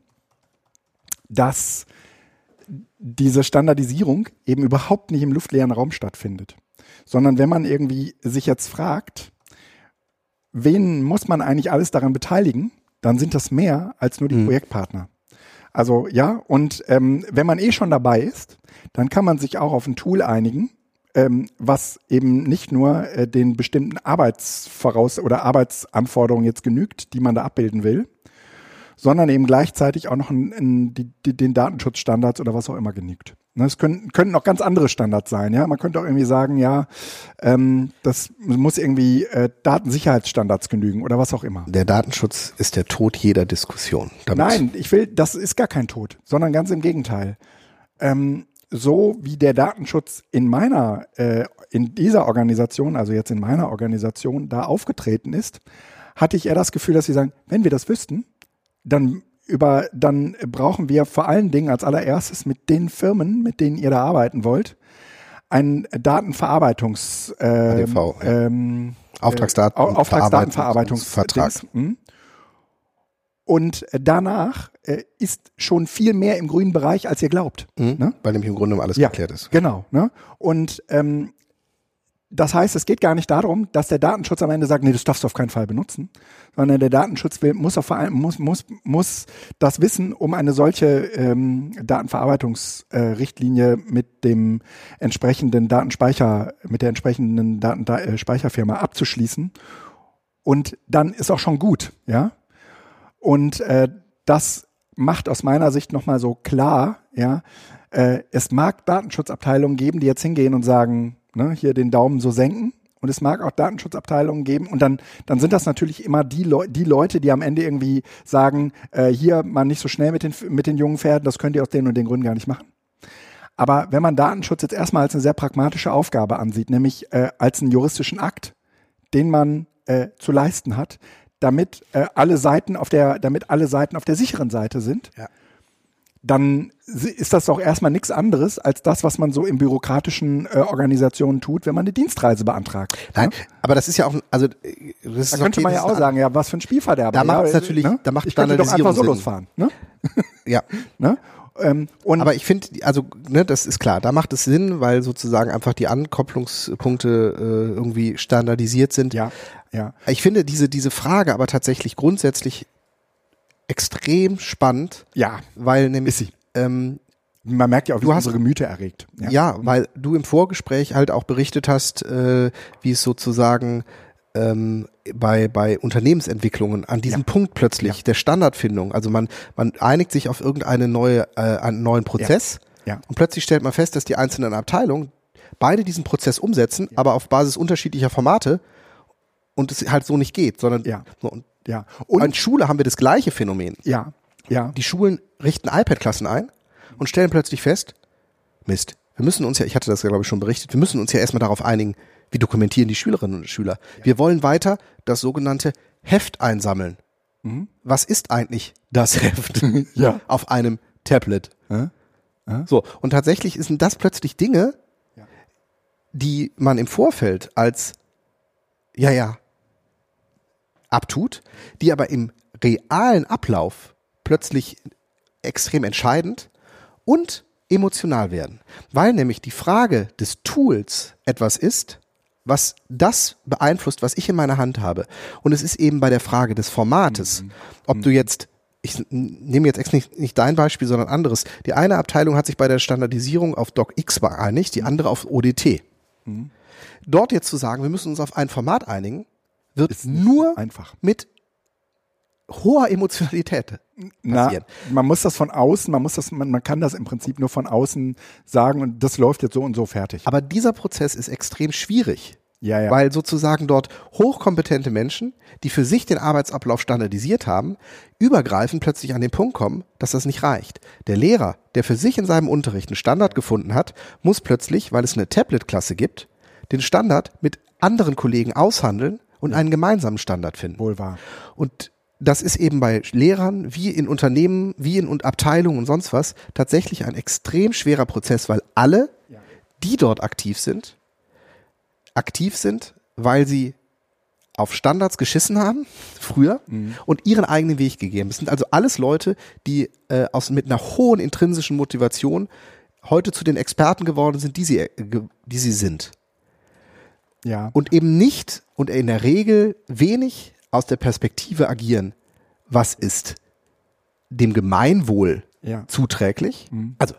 dass diese Standardisierung eben überhaupt nicht im luftleeren Raum stattfindet, sondern wenn man irgendwie sich jetzt fragt, wen muss man eigentlich alles daran beteiligen, dann sind das mehr als nur die mhm. Projektpartner. Also ja, und ähm, wenn man eh schon dabei ist, dann kann man sich auch auf ein Tool einigen, ähm, was eben nicht nur äh, den bestimmten Arbeitsvoraus- oder Arbeitsanforderungen jetzt genügt, die man da abbilden will, sondern eben gleichzeitig auch noch in, in die, die, den Datenschutzstandards oder was auch immer genügt. Ne, es können, könnten auch ganz andere Standards sein. Ja, man könnte auch irgendwie sagen, ja, ähm, das muss irgendwie äh, Datensicherheitsstandards genügen oder was auch immer. Der Datenschutz ist der Tod jeder Diskussion. Nein, ich will, das ist gar kein Tod, sondern ganz im Gegenteil. Ähm, so wie der Datenschutz in meiner, äh, in dieser Organisation, also jetzt in meiner Organisation, da aufgetreten ist, hatte ich eher das Gefühl, dass sie sagen, wenn wir das wüssten, dann über, dann brauchen wir vor allen Dingen als allererstes mit den Firmen, mit denen ihr da arbeiten wollt, ein Datenverarbeitungs äh, ADV, ja. ähm, Auftragsdaten äh, Auftragsdatenverarbeitungsvertrag. Hm? Und danach äh, ist schon viel mehr im grünen Bereich, als ihr glaubt. Mhm, ne? Weil nämlich im Grunde um alles ja, geklärt ist. Genau. Ne? Und ähm, das heißt, es geht gar nicht darum, dass der Datenschutz am Ende sagt, nee, das darfst du auf keinen Fall benutzen, sondern der Datenschutz will, muss, auf, muss, muss, muss das Wissen, um eine solche ähm, Datenverarbeitungsrichtlinie äh, mit dem entsprechenden Datenspeicher, mit der entsprechenden Datenspeicherfirma äh, abzuschließen. Und dann ist auch schon gut, ja. Und äh, das macht aus meiner Sicht nochmal so klar, ja, äh, es mag Datenschutzabteilungen geben, die jetzt hingehen und sagen, ne, hier den Daumen so senken. Und es mag auch Datenschutzabteilungen geben. Und dann, dann sind das natürlich immer die, Le die Leute, die am Ende irgendwie sagen, äh, hier mal nicht so schnell mit den, mit den jungen Pferden, das könnt ihr aus den und den Gründen gar nicht machen. Aber wenn man Datenschutz jetzt erstmal als eine sehr pragmatische Aufgabe ansieht, nämlich äh, als einen juristischen Akt, den man äh, zu leisten hat, damit äh, alle Seiten auf der, damit alle Seiten auf der sicheren Seite sind, ja. dann ist das doch erstmal nichts anderes als das, was man so in bürokratischen äh, Organisationen tut, wenn man eine Dienstreise beantragt. Nein, ja? aber das ist ja auch, also äh, das da könnte man ja auch sagen, ja, was für ein Spielverderber. Da macht ja, es natürlich, ne? da macht ich doch einfach so losfahren. Ne? ja. ne? Ähm, aber ich finde, also ne, das ist klar, da macht es Sinn, weil sozusagen einfach die Ankopplungspunkte äh, irgendwie standardisiert sind. Ja, ja. Ich finde diese diese Frage aber tatsächlich grundsätzlich extrem spannend. Ja, weil nämlich ist sie. Ähm, man merkt ja auch, wie du hast, unsere Gemüter erregt. Ja. ja. weil du im Vorgespräch halt auch berichtet hast, äh, wie es sozusagen ähm, bei, bei Unternehmensentwicklungen an diesem ja. Punkt plötzlich ja. der Standardfindung, also man, man einigt sich auf irgendeine neue, äh, einen neuen Prozess ja. und plötzlich stellt man fest, dass die einzelnen Abteilungen beide diesen Prozess umsetzen, aber auf Basis unterschiedlicher Formate und es halt so nicht geht, sondern ja. So, und, ja. und an Schule haben wir das gleiche Phänomen. Ja. Ja. Die Schulen richten iPad-Klassen ein und stellen plötzlich fest, Mist, wir müssen uns ja, ich hatte das ja glaube ich schon berichtet, wir müssen uns ja erstmal darauf einigen, wie dokumentieren die Schülerinnen und Schüler. Ja. Wir wollen weiter das sogenannte Heft einsammeln. Mhm. Was ist eigentlich das Heft ja. auf einem Tablet? Ja. So, und tatsächlich sind das plötzlich Dinge, die man im Vorfeld als, ja, ja, abtut, die aber im realen Ablauf plötzlich extrem entscheidend und emotional werden. Weil nämlich die Frage des Tools etwas ist, was das beeinflusst, was ich in meiner Hand habe. Und es ist eben bei der Frage des Formates, mhm. ob du jetzt ich nehme jetzt nicht, nicht dein Beispiel, sondern anderes. Die eine Abteilung hat sich bei der Standardisierung auf DocX geeinigt, die andere auf ODT. Mhm. Dort jetzt zu sagen, wir müssen uns auf ein Format einigen, wird nur einfach. mit hoher Emotionalität passieren. Na, man muss das von außen, man muss das, man, man kann das im Prinzip nur von außen sagen und das läuft jetzt so und so fertig. Aber dieser Prozess ist extrem schwierig. Ja, ja. Weil sozusagen dort hochkompetente Menschen, die für sich den Arbeitsablauf standardisiert haben, übergreifend plötzlich an den Punkt kommen, dass das nicht reicht. Der Lehrer, der für sich in seinem Unterricht einen Standard gefunden hat, muss plötzlich, weil es eine Tablet-Klasse gibt, den Standard mit anderen Kollegen aushandeln und einen gemeinsamen Standard finden. Wohl wahr. Und das ist eben bei Lehrern wie in Unternehmen, wie in Abteilungen und sonst was tatsächlich ein extrem schwerer Prozess, weil alle, die dort aktiv sind, aktiv sind, weil sie auf Standards geschissen haben, früher, mhm. und ihren eigenen Weg gegeben. Es sind also alles Leute, die äh, aus, mit einer hohen intrinsischen Motivation heute zu den Experten geworden sind, die sie, äh, die sie sind. Ja. Und eben nicht und in der Regel wenig aus der Perspektive agieren, was ist dem Gemeinwohl ja. zuträglich. Mhm. Also,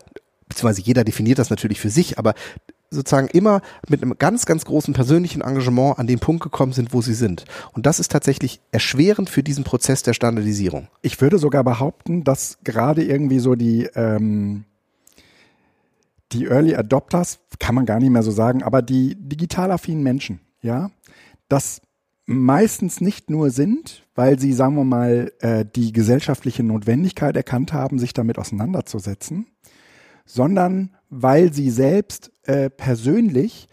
beziehungsweise jeder definiert das natürlich für sich, aber sozusagen immer mit einem ganz, ganz großen persönlichen Engagement an den Punkt gekommen sind, wo sie sind. Und das ist tatsächlich erschwerend für diesen Prozess der Standardisierung. Ich würde sogar behaupten, dass gerade irgendwie so die, ähm, die Early Adopters, kann man gar nicht mehr so sagen, aber die digital affinen Menschen, ja, das meistens nicht nur sind, weil sie, sagen wir mal, äh, die gesellschaftliche Notwendigkeit erkannt haben, sich damit auseinanderzusetzen, sondern weil sie selbst äh, persönlich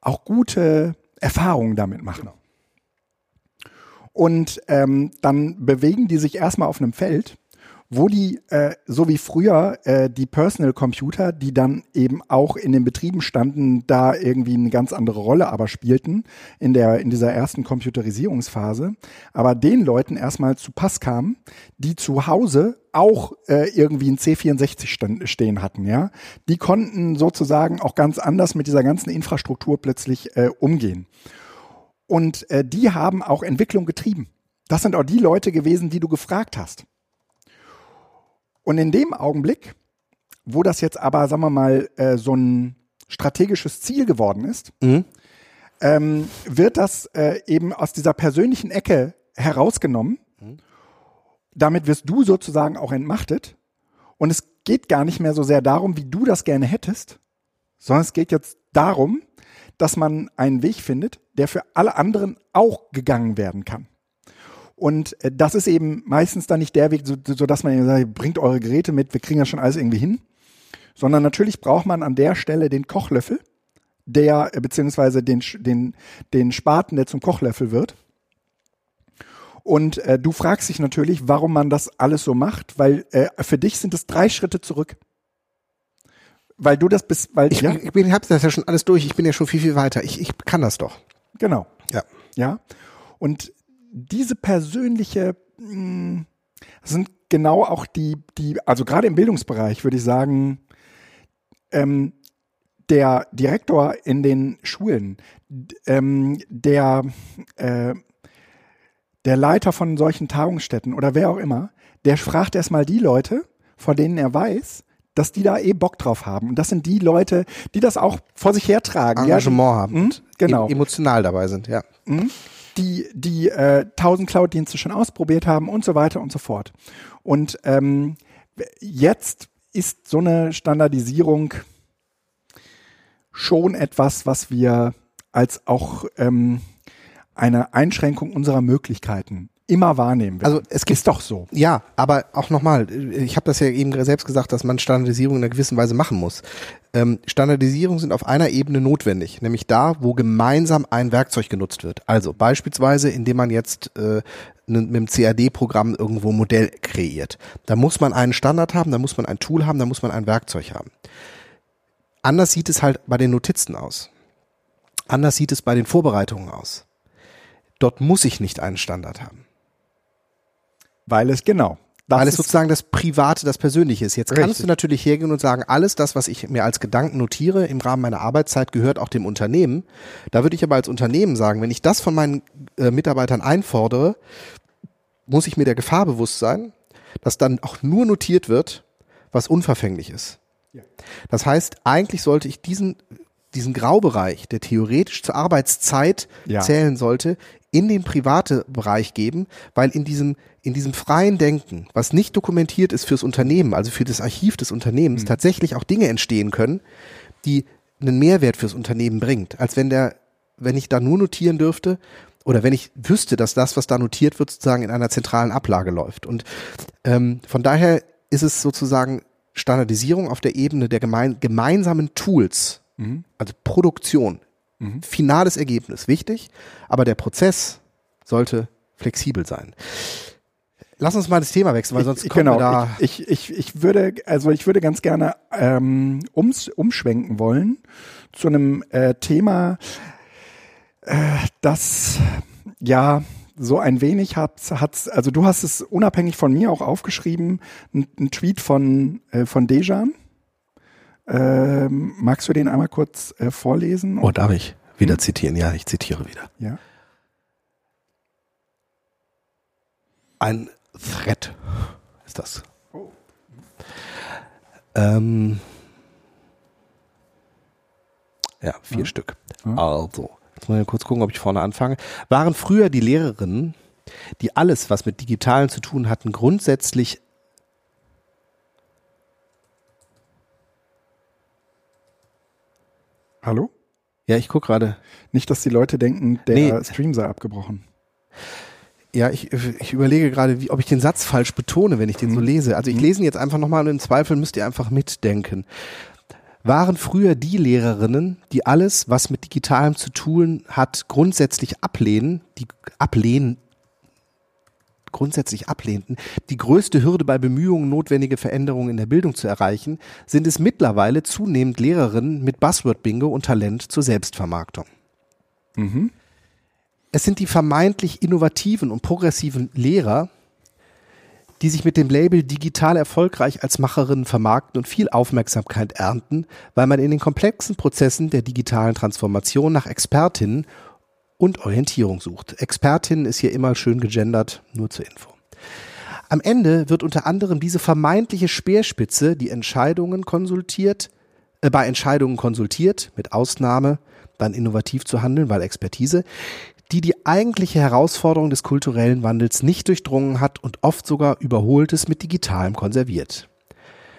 auch gute Erfahrungen damit machen. Genau. Und ähm, dann bewegen die sich erstmal auf einem Feld, wo die, äh, so wie früher, äh, die Personal Computer, die dann eben auch in den Betrieben standen, da irgendwie eine ganz andere Rolle aber spielten in der, in dieser ersten Computerisierungsphase, aber den Leuten erstmal zu Pass kamen, die zu Hause auch äh, irgendwie ein C64 stand, stehen hatten, ja. Die konnten sozusagen auch ganz anders mit dieser ganzen Infrastruktur plötzlich äh, umgehen. Und äh, die haben auch Entwicklung getrieben. Das sind auch die Leute gewesen, die du gefragt hast. Und in dem Augenblick, wo das jetzt aber, sagen wir mal, äh, so ein strategisches Ziel geworden ist, mhm. ähm, wird das äh, eben aus dieser persönlichen Ecke herausgenommen. Mhm. Damit wirst du sozusagen auch entmachtet. Und es geht gar nicht mehr so sehr darum, wie du das gerne hättest, sondern es geht jetzt darum, dass man einen Weg findet, der für alle anderen auch gegangen werden kann. Und äh, das ist eben meistens dann nicht der Weg, so, so dass man sagt, bringt eure Geräte mit, wir kriegen das schon alles irgendwie hin. Sondern natürlich braucht man an der Stelle den Kochlöffel, der, äh, beziehungsweise den, den, den Spaten, der zum Kochlöffel wird. Und äh, du fragst dich natürlich, warum man das alles so macht, weil äh, für dich sind es drei Schritte zurück. Weil du das bist, weil Ich, ja, ich bin, hab das ja schon alles durch. Ich bin ja schon viel, viel weiter. Ich, ich kann das doch. genau. Ja. Ja. Und diese persönliche mh, sind genau auch die, die, also gerade im Bildungsbereich würde ich sagen, ähm, der Direktor in den Schulen, ähm, der, äh, der Leiter von solchen Tagungsstätten oder wer auch immer, der fragt erstmal die Leute, von denen er weiß, dass die da eh Bock drauf haben. Und das sind die Leute, die das auch vor sich hertragen. ja, Engagement haben. Mhm, und genau. e- Emotional dabei sind, ja. Die, die äh, 1000 Cloud-Dienste schon ausprobiert haben und so weiter und so fort. Und ähm, jetzt ist so eine Standardisierung schon etwas, was wir als auch ähm, eine Einschränkung unserer Möglichkeiten immer wahrnehmen. werden. Also es gibt- ist doch so. Ja, aber auch nochmal, ich habe das ja eben selbst gesagt, dass man Standardisierung in einer gewissen Weise machen muss. Ähm, Standardisierung sind auf einer Ebene notwendig, nämlich da, wo gemeinsam ein Werkzeug genutzt wird. Also beispielsweise, indem man jetzt äh, ne- mit dem CAD-Programm irgendwo ein Modell kreiert. Da muss man einen Standard haben, da muss man ein Tool haben, da muss man ein Werkzeug haben. Anders sieht es halt bei den Notizen aus. Anders sieht es bei den Vorbereitungen aus. Dort muss ich nicht einen Standard haben. Weil es genau. Das weil es sozusagen das Private, das Persönliche ist. Jetzt kannst Richtig. du natürlich hergehen und sagen, alles das, was ich mir als Gedanken notiere im Rahmen meiner Arbeitszeit, gehört auch dem Unternehmen. Da würde ich aber als Unternehmen sagen, wenn ich das von meinen äh, Mitarbeitern einfordere, muss ich mir der Gefahr bewusst sein, dass dann auch nur notiert wird, was unverfänglich ist. Ja. Das heißt, eigentlich sollte ich diesen, diesen Graubereich, der theoretisch zur Arbeitszeit Ja. zählen sollte, in den private Bereich geben, weil in diesem, in diesem freien Denken, was nicht dokumentiert ist fürs Unternehmen, also für das Archiv des Unternehmens, tatsächlich auch Dinge entstehen können, die einen Mehrwert fürs Unternehmen bringt, als wenn der, wenn ich da nur notieren dürfte oder wenn ich wüsste, dass das, was da notiert wird, sozusagen in einer zentralen Ablage läuft. Und ähm, von daher ist es sozusagen Standardisierung auf der Ebene der gemein gemeinsamen Tools, also Produktion, finales Ergebnis, wichtig, aber der Prozess sollte flexibel sein. Lass uns mal das Thema wechseln, weil sonst ich, kommen genau, wir da. ich, ich, ich, ich würde, also ich würde ganz gerne ähm, ums, umschwenken wollen zu einem äh, Thema, äh, das ja so ein wenig hat, hat, also du hast es unabhängig von mir auch aufgeschrieben, ein, ein Tweet von, äh, von Dejan. Ähm, magst du den einmal kurz äh, vorlesen? oh, darf ich wieder zitieren? Ja, ich zitiere wieder. Ja. Ein Thread ist das. Ähm, ja, vier Stück. Also, jetzt mal kurz gucken, ob ich vorne anfange. Waren früher die Lehrerinnen, die alles, was mit Digitalen zu tun hatten, grundsätzlich Hallo? ja, ich gucke gerade. Nicht, dass die Leute denken, der Nee. Stream sei abgebrochen. Ja, ich, ich überlege gerade, wie, ob ich den Satz falsch betone, wenn ich den so lese. Also ich lese ihn jetzt einfach nochmal und im Zweifel müsst ihr einfach mitdenken. Waren früher die Lehrerinnen, die alles, was mit Digitalem zu tun hat, grundsätzlich ablehnen, die ablehnen, grundsätzlich ablehnten, die größte Hürde bei Bemühungen, notwendige Veränderungen in der Bildung zu erreichen, sind es mittlerweile zunehmend Lehrerinnen mit Buzzword-Bingo und Talent zur Selbstvermarktung. Es sind die vermeintlich innovativen und progressiven Lehrer, die sich mit dem Label digital erfolgreich als Macherinnen vermarkten und viel Aufmerksamkeit ernten, weil man in den komplexen Prozessen der digitalen Transformation nach Expertinnen und Orientierung sucht. Expertinnen ist hier immer schön gegendert, nur zur Info. Am Ende wird unter anderem diese vermeintliche Speerspitze die Entscheidungen konsultiert, äh, bei Entscheidungen konsultiert, mit Ausnahme, dann innovativ zu handeln, weil Expertise, die die eigentliche Herausforderung des kulturellen Wandels nicht durchdrungen hat und oft sogar Überholtes mit Digitalem konserviert.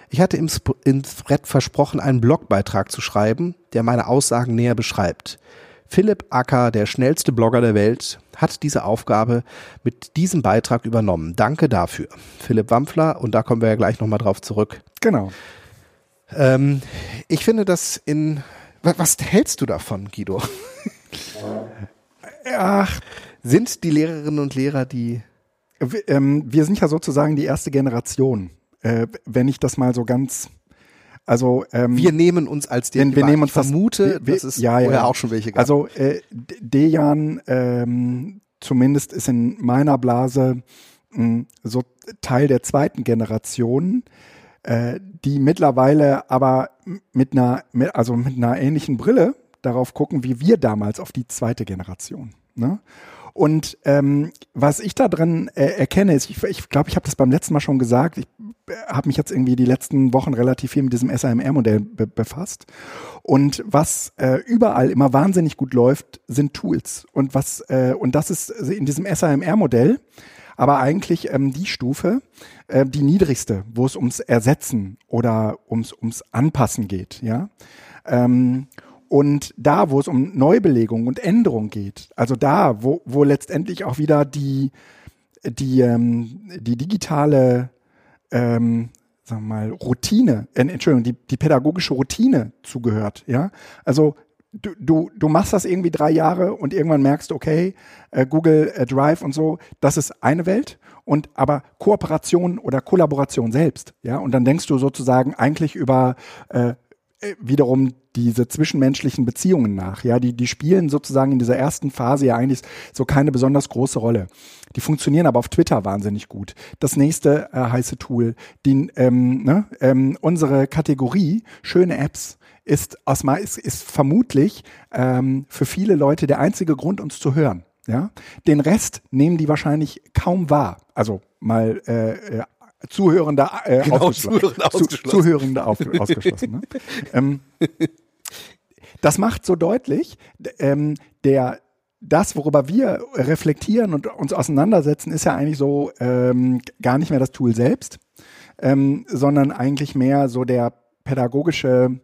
Ich hatte im, Sp im Thread versprochen, einen Blogbeitrag zu schreiben, der meine Aussagen näher beschreibt. Philipp Acker, der schnellste Blogger der Welt, hat diese Aufgabe mit diesem Beitrag übernommen. Danke dafür. Philipp Wampfler, und da kommen wir ja gleich nochmal drauf zurück. Genau. Ähm, ich finde das in. wa- Was hältst du davon, Guido? Ach, Sind die Lehrerinnen und Lehrer, die ähm, wir sind ja sozusagen die erste Generation. Äh, wenn ich das mal so ganz also ähm, wir nehmen uns als den wir nehmen uns ich vermute, das, wir, dass es ja, ja, auch schon welche gab. Also äh, Dejan ähm, zumindest ist in meiner Blase mh, hm, so Teil der zweiten Generation, äh, die mittlerweile aber mit einer mit, also mit einer ähnlichen Brille darauf gucken, wie wir damals auf die zweite Generation. Ne? Und ähm, was ich da drin äh, erkenne, ist, ich glaube, ich, glaub, ich habe das beim letzten Mal schon gesagt, ich äh, habe mich jetzt irgendwie die letzten Wochen relativ viel mit diesem SAMR-Modell be befasst. Und was äh, überall immer wahnsinnig gut läuft, sind Tools. Und was äh, und das ist in diesem SAMR-Modell aber eigentlich ähm, die Stufe, äh, die niedrigste, wo es ums Ersetzen oder ums, ums Anpassen geht, ja. Ähm, und da, wo es um Neubelegung und Änderung geht, also da, wo, wo letztendlich auch wieder die, die, ähm, die digitale, ähm, sagen wir mal, Routine, äh, Entschuldigung, die, die pädagogische Routine zugehört, ja. Also du, du, du machst das irgendwie drei Jahre und irgendwann merkst, okay, äh, Google äh, Drive und so, das ist eine Welt und aber Kooperation oder Kollaboration selbst, ja, und dann denkst du sozusagen eigentlich über äh, äh, wiederum diese zwischenmenschlichen Beziehungen nach. Ja, die, die spielen sozusagen in dieser ersten Phase ja eigentlich so keine besonders große Rolle. Die funktionieren aber auf Twitter wahnsinnig gut. Das nächste äh, heiße Tool, die, ähm, ne, ähm, unsere Kategorie schöne Apps ist, aus, ist, ist vermutlich ähm, für viele Leute der einzige Grund, uns zu hören. Ja, den Rest nehmen die wahrscheinlich kaum wahr. Also mal äh, äh Zuhörende äh, genau, ausgeschlossen. Zuhörende ausgeschlossen. Zuhörende auf, ausgeschlossen ne? ähm, das macht so deutlich, ähm, der das, worüber wir reflektieren und uns auseinandersetzen, ist ja eigentlich so ähm, gar nicht mehr das Tool selbst, ähm, sondern eigentlich mehr so der pädagogische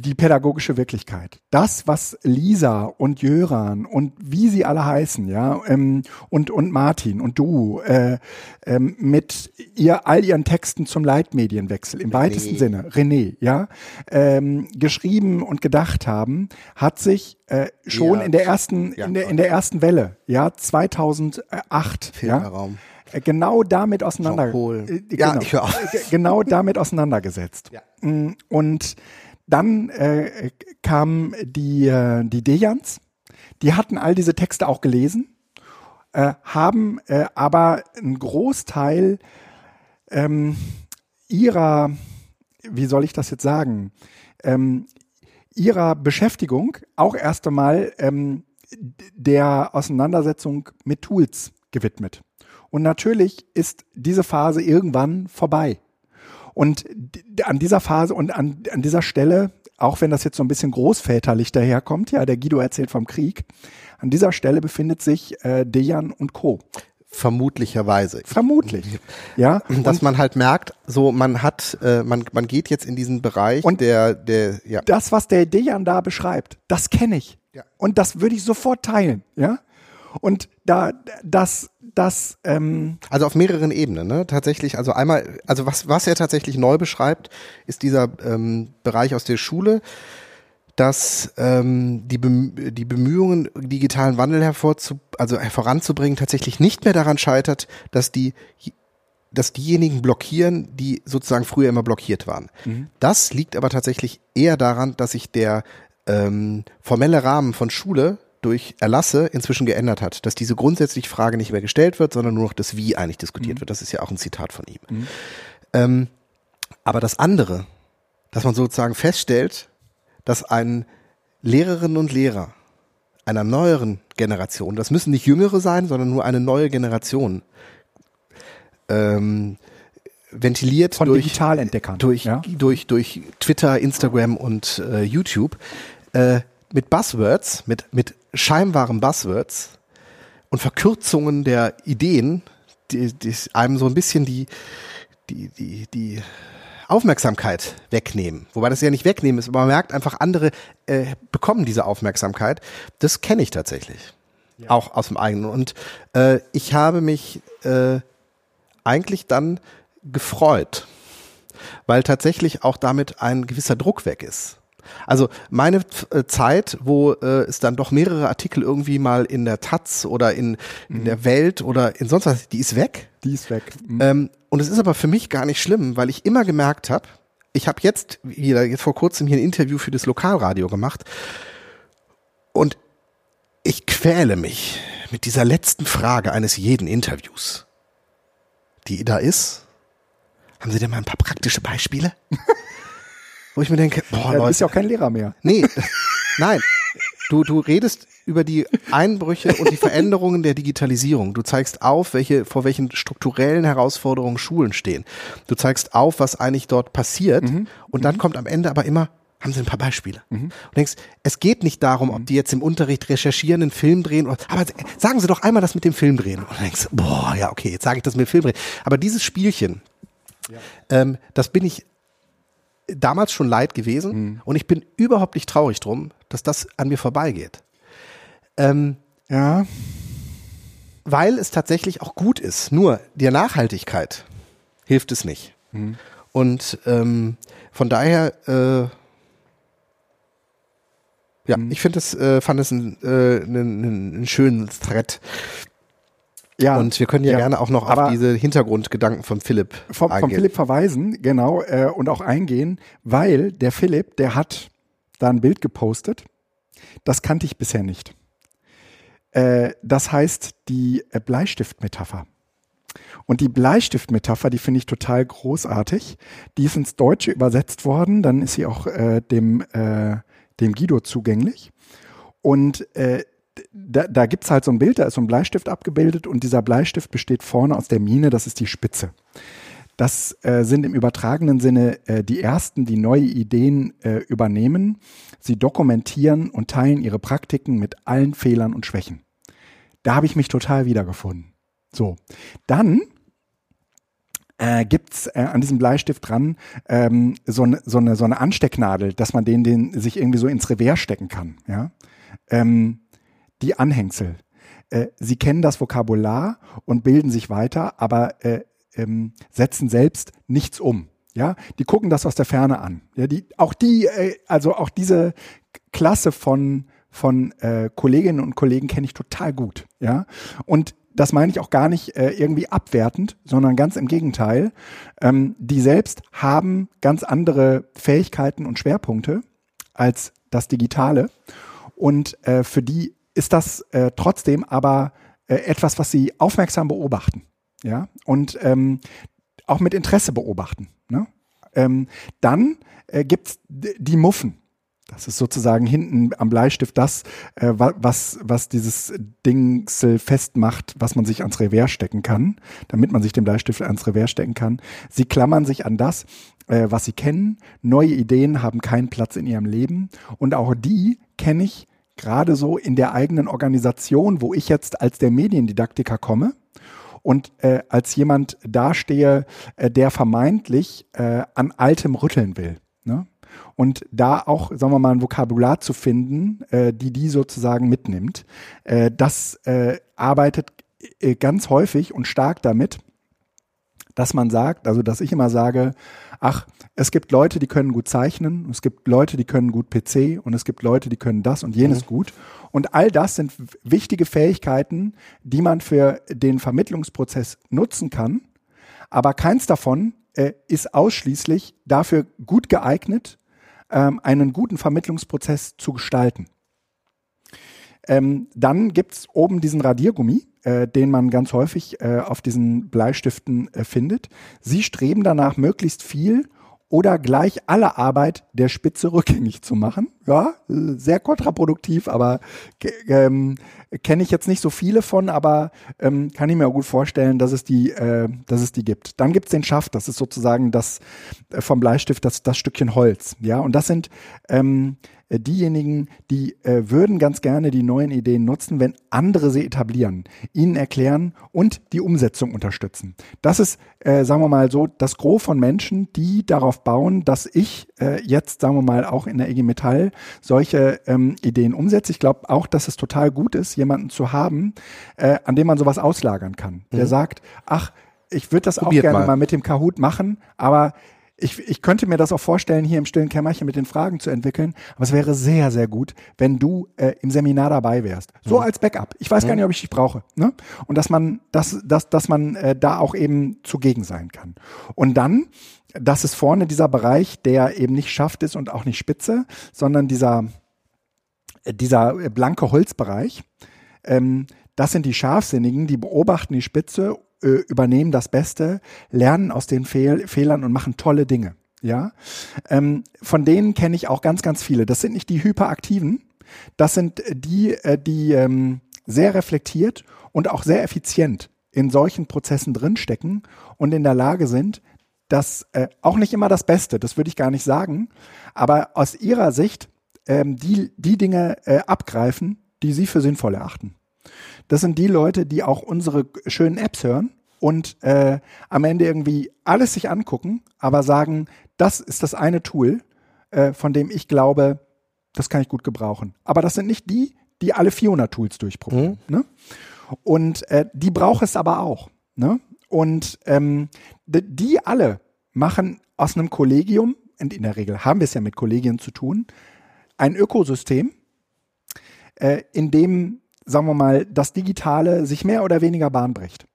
die pädagogische Wirklichkeit. Das, was Lisa und Jöran und wie sie alle heißen, ja, ähm, und, und Martin und du äh, ähm, mit ihr all ihren Texten zum Leitmedienwechsel im René. weitesten Sinne, René, ja, ähm, geschrieben und gedacht haben, hat sich äh, schon ja, in der ersten, ja, in der, in der ersten Welle, ja, 2008, Filmraum. ja, äh, genau damit auseinander, äh, genau, ja, genau damit auseinandergesetzt. Ja. Mm, und dann äh, kamen die, äh, die Dejans, die hatten all diese Texte auch gelesen, äh, haben äh, aber einen Großteil ähm, ihrer, wie soll ich das jetzt sagen, ähm, ihrer Beschäftigung auch erst einmal ähm, der Auseinandersetzung mit Tools gewidmet. Und natürlich ist diese Phase irgendwann vorbei. Und an dieser Phase und an, an dieser Stelle, auch wenn das jetzt so ein bisschen großväterlich daherkommt, ja, der Guido erzählt vom Krieg, an dieser Stelle befindet sich äh, Dejan und Co. Vermutlicherweise. Vermutlich. Ja. Dass und man halt merkt, so man hat, äh, man, man geht jetzt in diesen Bereich und der, der, ja. Das, was der Dejan da beschreibt, das kenne ich. Ja. Und das würde ich sofort teilen, ja. Und da, das, das, ähm also auf mehreren Ebenen, ne? Tatsächlich, also einmal, also was, was er tatsächlich neu beschreibt, ist dieser ähm, Bereich aus der Schule, dass ähm, die, Bem die Bemühungen, digitalen Wandel hervorzu also voranzubringen, tatsächlich nicht mehr daran scheitert, dass die dass diejenigen blockieren, die sozusagen früher immer blockiert waren. Mhm. Das liegt aber tatsächlich eher daran, dass sich der ähm, formelle Rahmen von Schule durch Erlasse inzwischen geändert hat, dass diese grundsätzliche Frage nicht mehr gestellt wird, sondern nur noch das Wie eigentlich diskutiert mhm. wird. Das ist ja auch ein Zitat von ihm. Mhm. Ähm, aber das andere, dass man sozusagen feststellt, dass ein Lehrerinnen und Lehrer einer neueren Generation, das müssen nicht jüngere sein, sondern nur eine neue Generation, ähm, ventiliert von durch Digitalentdeckern, durch, ja? durch, durch Twitter, Instagram und äh, YouTube, äh, mit Buzzwords, mit, mit scheinbaren Buzzwords und Verkürzungen der Ideen, die, die einem so ein bisschen die, die, die, die Aufmerksamkeit wegnehmen. Wobei das ja nicht wegnehmen ist, aber man merkt einfach, andere äh, bekommen diese Aufmerksamkeit. Das kenne ich tatsächlich. Ja. Auch aus dem eigenen. Und äh, ich habe mich äh, eigentlich dann gefreut, weil tatsächlich auch damit ein gewisser Druck weg ist. Also meine äh, Zeit, wo äh, es dann doch mehrere Artikel irgendwie mal in der Taz oder in, in der Welt oder in sonst was, die ist weg. Die ist weg. Mhm. Ähm, und es ist aber für mich gar nicht schlimm, weil ich immer gemerkt habe, ich habe jetzt wieder jetzt vor kurzem hier ein Interview für das Lokalradio gemacht und ich quäle mich mit dieser letzten Frage eines jeden Interviews, die da ist. Haben Sie denn mal ein paar praktische Beispiele? Wo ich mir denke, boah, Ja, du Leute. bist ja auch kein Lehrer mehr. Nee, nein. Du, du redest über die Einbrüche und die Veränderungen der Digitalisierung. Du zeigst auf, welche, vor welchen strukturellen Herausforderungen Schulen stehen. Du zeigst auf, was eigentlich dort passiert. Und dann kommt am Ende aber immer, haben Sie ein paar Beispiele? Und denkst, es geht nicht darum, ob die jetzt im Unterricht recherchieren, einen Film drehen, oder, aber sagen Sie doch einmal das mit dem Film drehen. Und du denkst, boah, ja, okay, jetzt sage ich das mit dem Film drehen. Aber dieses Spielchen, ähm, das bin ich damals schon leid gewesen und ich bin überhaupt nicht traurig drum, dass das an mir vorbeigeht. Ähm, Ja, weil es tatsächlich auch gut ist. Nur der Nachhaltigkeit hilft es nicht. Und ähm, von daher, äh, ja, ich finde es, äh, fand es einen, äh, schönen Thread. Ja. Und wir können ja, ja. gerne auch noch auf diese Hintergrundgedanken von Philipp vom, vom eingehen. Philipp verweisen, genau, äh, und auch eingehen, weil der Philipp, der hat da ein Bild gepostet. Das kannte ich bisher nicht. Äh, das heißt die äh, Bleistiftmetapher. Und die Bleistiftmetapher, die finde ich total großartig. Die ist ins Deutsche übersetzt worden, dann ist sie auch äh, dem, äh, dem Guido zugänglich. Und äh, da, da gibt's halt so ein Bild, da ist so ein Bleistift abgebildet und dieser Bleistift besteht vorne aus der Mine, das ist die Spitze. Das äh, sind im übertragenen Sinne äh, die Ersten, die neue Ideen äh, übernehmen. Sie dokumentieren und teilen ihre Praktiken mit allen Fehlern und Schwächen. Da habe ich mich total wiedergefunden. So, dann äh, gibt's äh, an diesem Bleistift dran ähm, so, ne, so, eine, so eine Anstecknadel, dass man den, den sich irgendwie so ins Revers stecken kann. Ja? Ähm, die Anhängsel. Äh, sie kennen das Vokabular und bilden sich weiter, aber äh, ähm, setzen selbst nichts um. Ja, die gucken das aus der Ferne an. Ja, die, auch die, äh, also auch diese Klasse von von äh, Kolleginnen und Kollegen kenne ich total gut. Ja, und das meine ich auch gar nicht äh, irgendwie abwertend, sondern ganz im Gegenteil. Ähm, die selbst haben ganz andere Fähigkeiten und Schwerpunkte als das Digitale. Und äh, für die ist das äh, trotzdem aber äh, etwas, was sie aufmerksam beobachten. Ja, und ähm, auch mit Interesse beobachten. Ne? Ähm, dann äh, gibt's d- die Muffen. Das ist sozusagen hinten am Bleistift das, äh, wa- was, was dieses Dingsel festmacht, was man sich ans Revers stecken kann, damit man sich den Bleistift ans Revers stecken kann. Sie klammern sich an das, äh, was sie kennen. Neue Ideen haben keinen Platz in ihrem Leben. Und auch die kenne ich gerade so in der eigenen Organisation, wo ich jetzt als der Mediendidaktiker komme und äh, als jemand dastehe, äh, der vermeintlich äh, an Altem rütteln will. Ne? Und da auch, sagen wir mal, ein Vokabular zu finden, äh, die die sozusagen mitnimmt, äh, das äh, arbeitet äh, ganz häufig und stark damit, dass man sagt, also dass ich immer sage, ach, es gibt Leute, die können gut zeichnen, es gibt Leute, die können gut PC und es gibt Leute, die können das und jenes gut. Und all das sind wichtige Fähigkeiten, die man für den Vermittlungsprozess nutzen kann. Aber keins davon äh, ist ausschließlich dafür gut geeignet, ähm, einen guten Vermittlungsprozess zu gestalten. Ähm, dann gibt's oben diesen Radiergummi, äh, den man ganz häufig äh, auf diesen Bleistiften äh, findet. Sie streben danach, möglichst viel oder gleich alle Arbeit der Spitze rückgängig zu machen. Ja, sehr kontraproduktiv, aber ähm, kenne ich jetzt nicht so viele von, aber ähm, kann ich mir auch gut vorstellen, dass es die, äh, dass es die gibt. Dann gibt's den Schaft, das ist sozusagen das äh, vom Bleistift, das, das Stückchen Holz. Ja, und das sind ähm, äh, diejenigen, die äh, würden ganz gerne die neuen Ideen nutzen, wenn andere sie etablieren, ihnen erklären und die Umsetzung unterstützen. Das ist, äh, sagen wir mal so, das Gros von Menschen, die darauf bauen, dass ich äh, jetzt, sagen wir mal, auch in der IG Metall solche ähm, Ideen umsetze. Ich glaube auch, dass es total gut ist, jemanden zu haben, äh, an dem man sowas auslagern kann. Der sagt, ach, ich würde das auch Probiert gerne mal. mal mit dem Kahoot machen, aber ich, ich könnte mir das auch vorstellen, hier im stillen Kämmerchen mit den Fragen zu entwickeln, aber es wäre sehr, sehr gut, wenn du äh, im Seminar dabei wärst. So mhm. als Backup. Ich weiß mhm. gar nicht, ob ich dich brauche. Ne? Und dass man, dass, dass, dass man äh, da auch eben zugegen sein kann. Und dann, das ist vorne dieser Bereich, der eben nicht Schaft ist und auch nicht Spitze, sondern dieser, äh, dieser blanke Holzbereich. Ähm, das sind die Scharfsinnigen, die beobachten die Spitze äh, übernehmen das Beste, lernen aus den Fehl Fehlern und machen tolle Dinge. Ja, ähm, von denen kenne ich auch ganz, ganz viele. Das sind nicht die Hyperaktiven, das sind die, äh, die ähm, sehr reflektiert und auch sehr effizient in solchen Prozessen drinstecken und in der Lage sind, das äh, auch nicht immer das Beste, das würde ich gar nicht sagen, aber aus ihrer Sicht ähm, die, die Dinge äh, abgreifen, die sie für sinnvoll erachten. Das sind die Leute, die auch unsere schönen Apps hören und äh, am Ende irgendwie alles sich angucken, aber sagen, das ist das eine Tool, äh, von dem ich glaube, das kann ich gut gebrauchen. Aber das sind nicht die, die alle 400 Tools durchprobieren. Mhm. Ne? Und äh, die braucht es aber auch. Ne? Und ähm, die alle machen aus einem Kollegium, und in der Regel haben wir es ja mit Kollegien zu tun, ein Ökosystem, äh, in dem sagen wir mal, das Digitale sich mehr oder weniger Bahn bricht.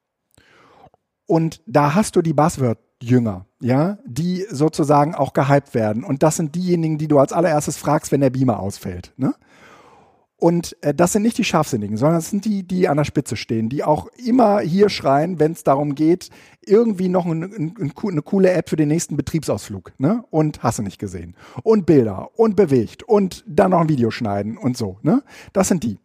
Und da hast du die Buzzword-Jünger, ja, die sozusagen auch gehypt werden. Und das sind diejenigen, die du als allererstes fragst, wenn der Beamer ausfällt. Ne? Und äh, das sind nicht die Scharfsinnigen, sondern das sind die, die an der Spitze stehen, die auch immer hier schreien, wenn es darum geht, irgendwie noch ein, ein, ein, eine coole App für den nächsten Betriebsausflug. Ne? Und hast du nicht gesehen. Und Bilder und bewegt und dann noch ein Video schneiden und so. Ne? Das sind die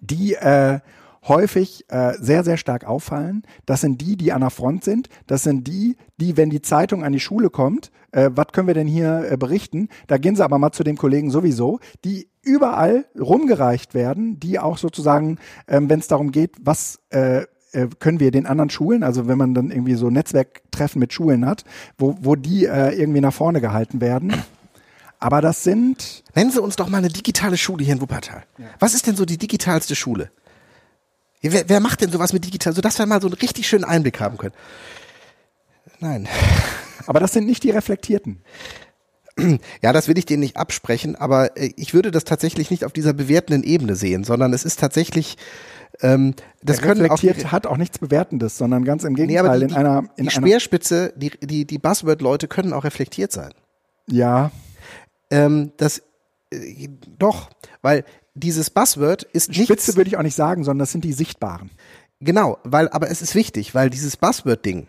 die äh, häufig äh, sehr, sehr stark auffallen. Das sind die, die an der Front sind. Das sind die, die, wenn die Zeitung an die Schule kommt, äh, was können wir denn hier äh, berichten? Da gehen sie aber mal zu dem Kollegen sowieso, die überall rumgereicht werden, die auch sozusagen, ähm, wenn es darum geht, was äh, äh, können wir den anderen Schulen, also wenn man dann irgendwie so Netzwerktreffen mit Schulen hat, wo, wo die äh, irgendwie nach vorne gehalten werden, aber das sind. Nennen Sie uns doch mal eine digitale Schule hier in Wuppertal. Ja. Was ist denn so die digitalste Schule? Wer, wer macht denn sowas mit digital, sodass wir mal so einen richtig schönen Einblick haben können? Nein. Aber das sind nicht die Reflektierten. Ja, das will ich denen nicht absprechen, aber äh, ich würde das tatsächlich nicht auf dieser bewertenden Ebene sehen, sondern es ist tatsächlich, ähm, das Der können auch hat auch nichts Bewertendes, sondern ganz im Gegenteil nee, die, in einer in die Speerspitze, die die die Buzzword-Leute können auch reflektiert sein. Ja, ähm, das äh, doch, weil dieses Buzzword ist nicht. Spitze würde ich auch nicht sagen, sondern das sind die sichtbaren. Genau, weil, aber es ist wichtig, weil dieses Buzzword-Ding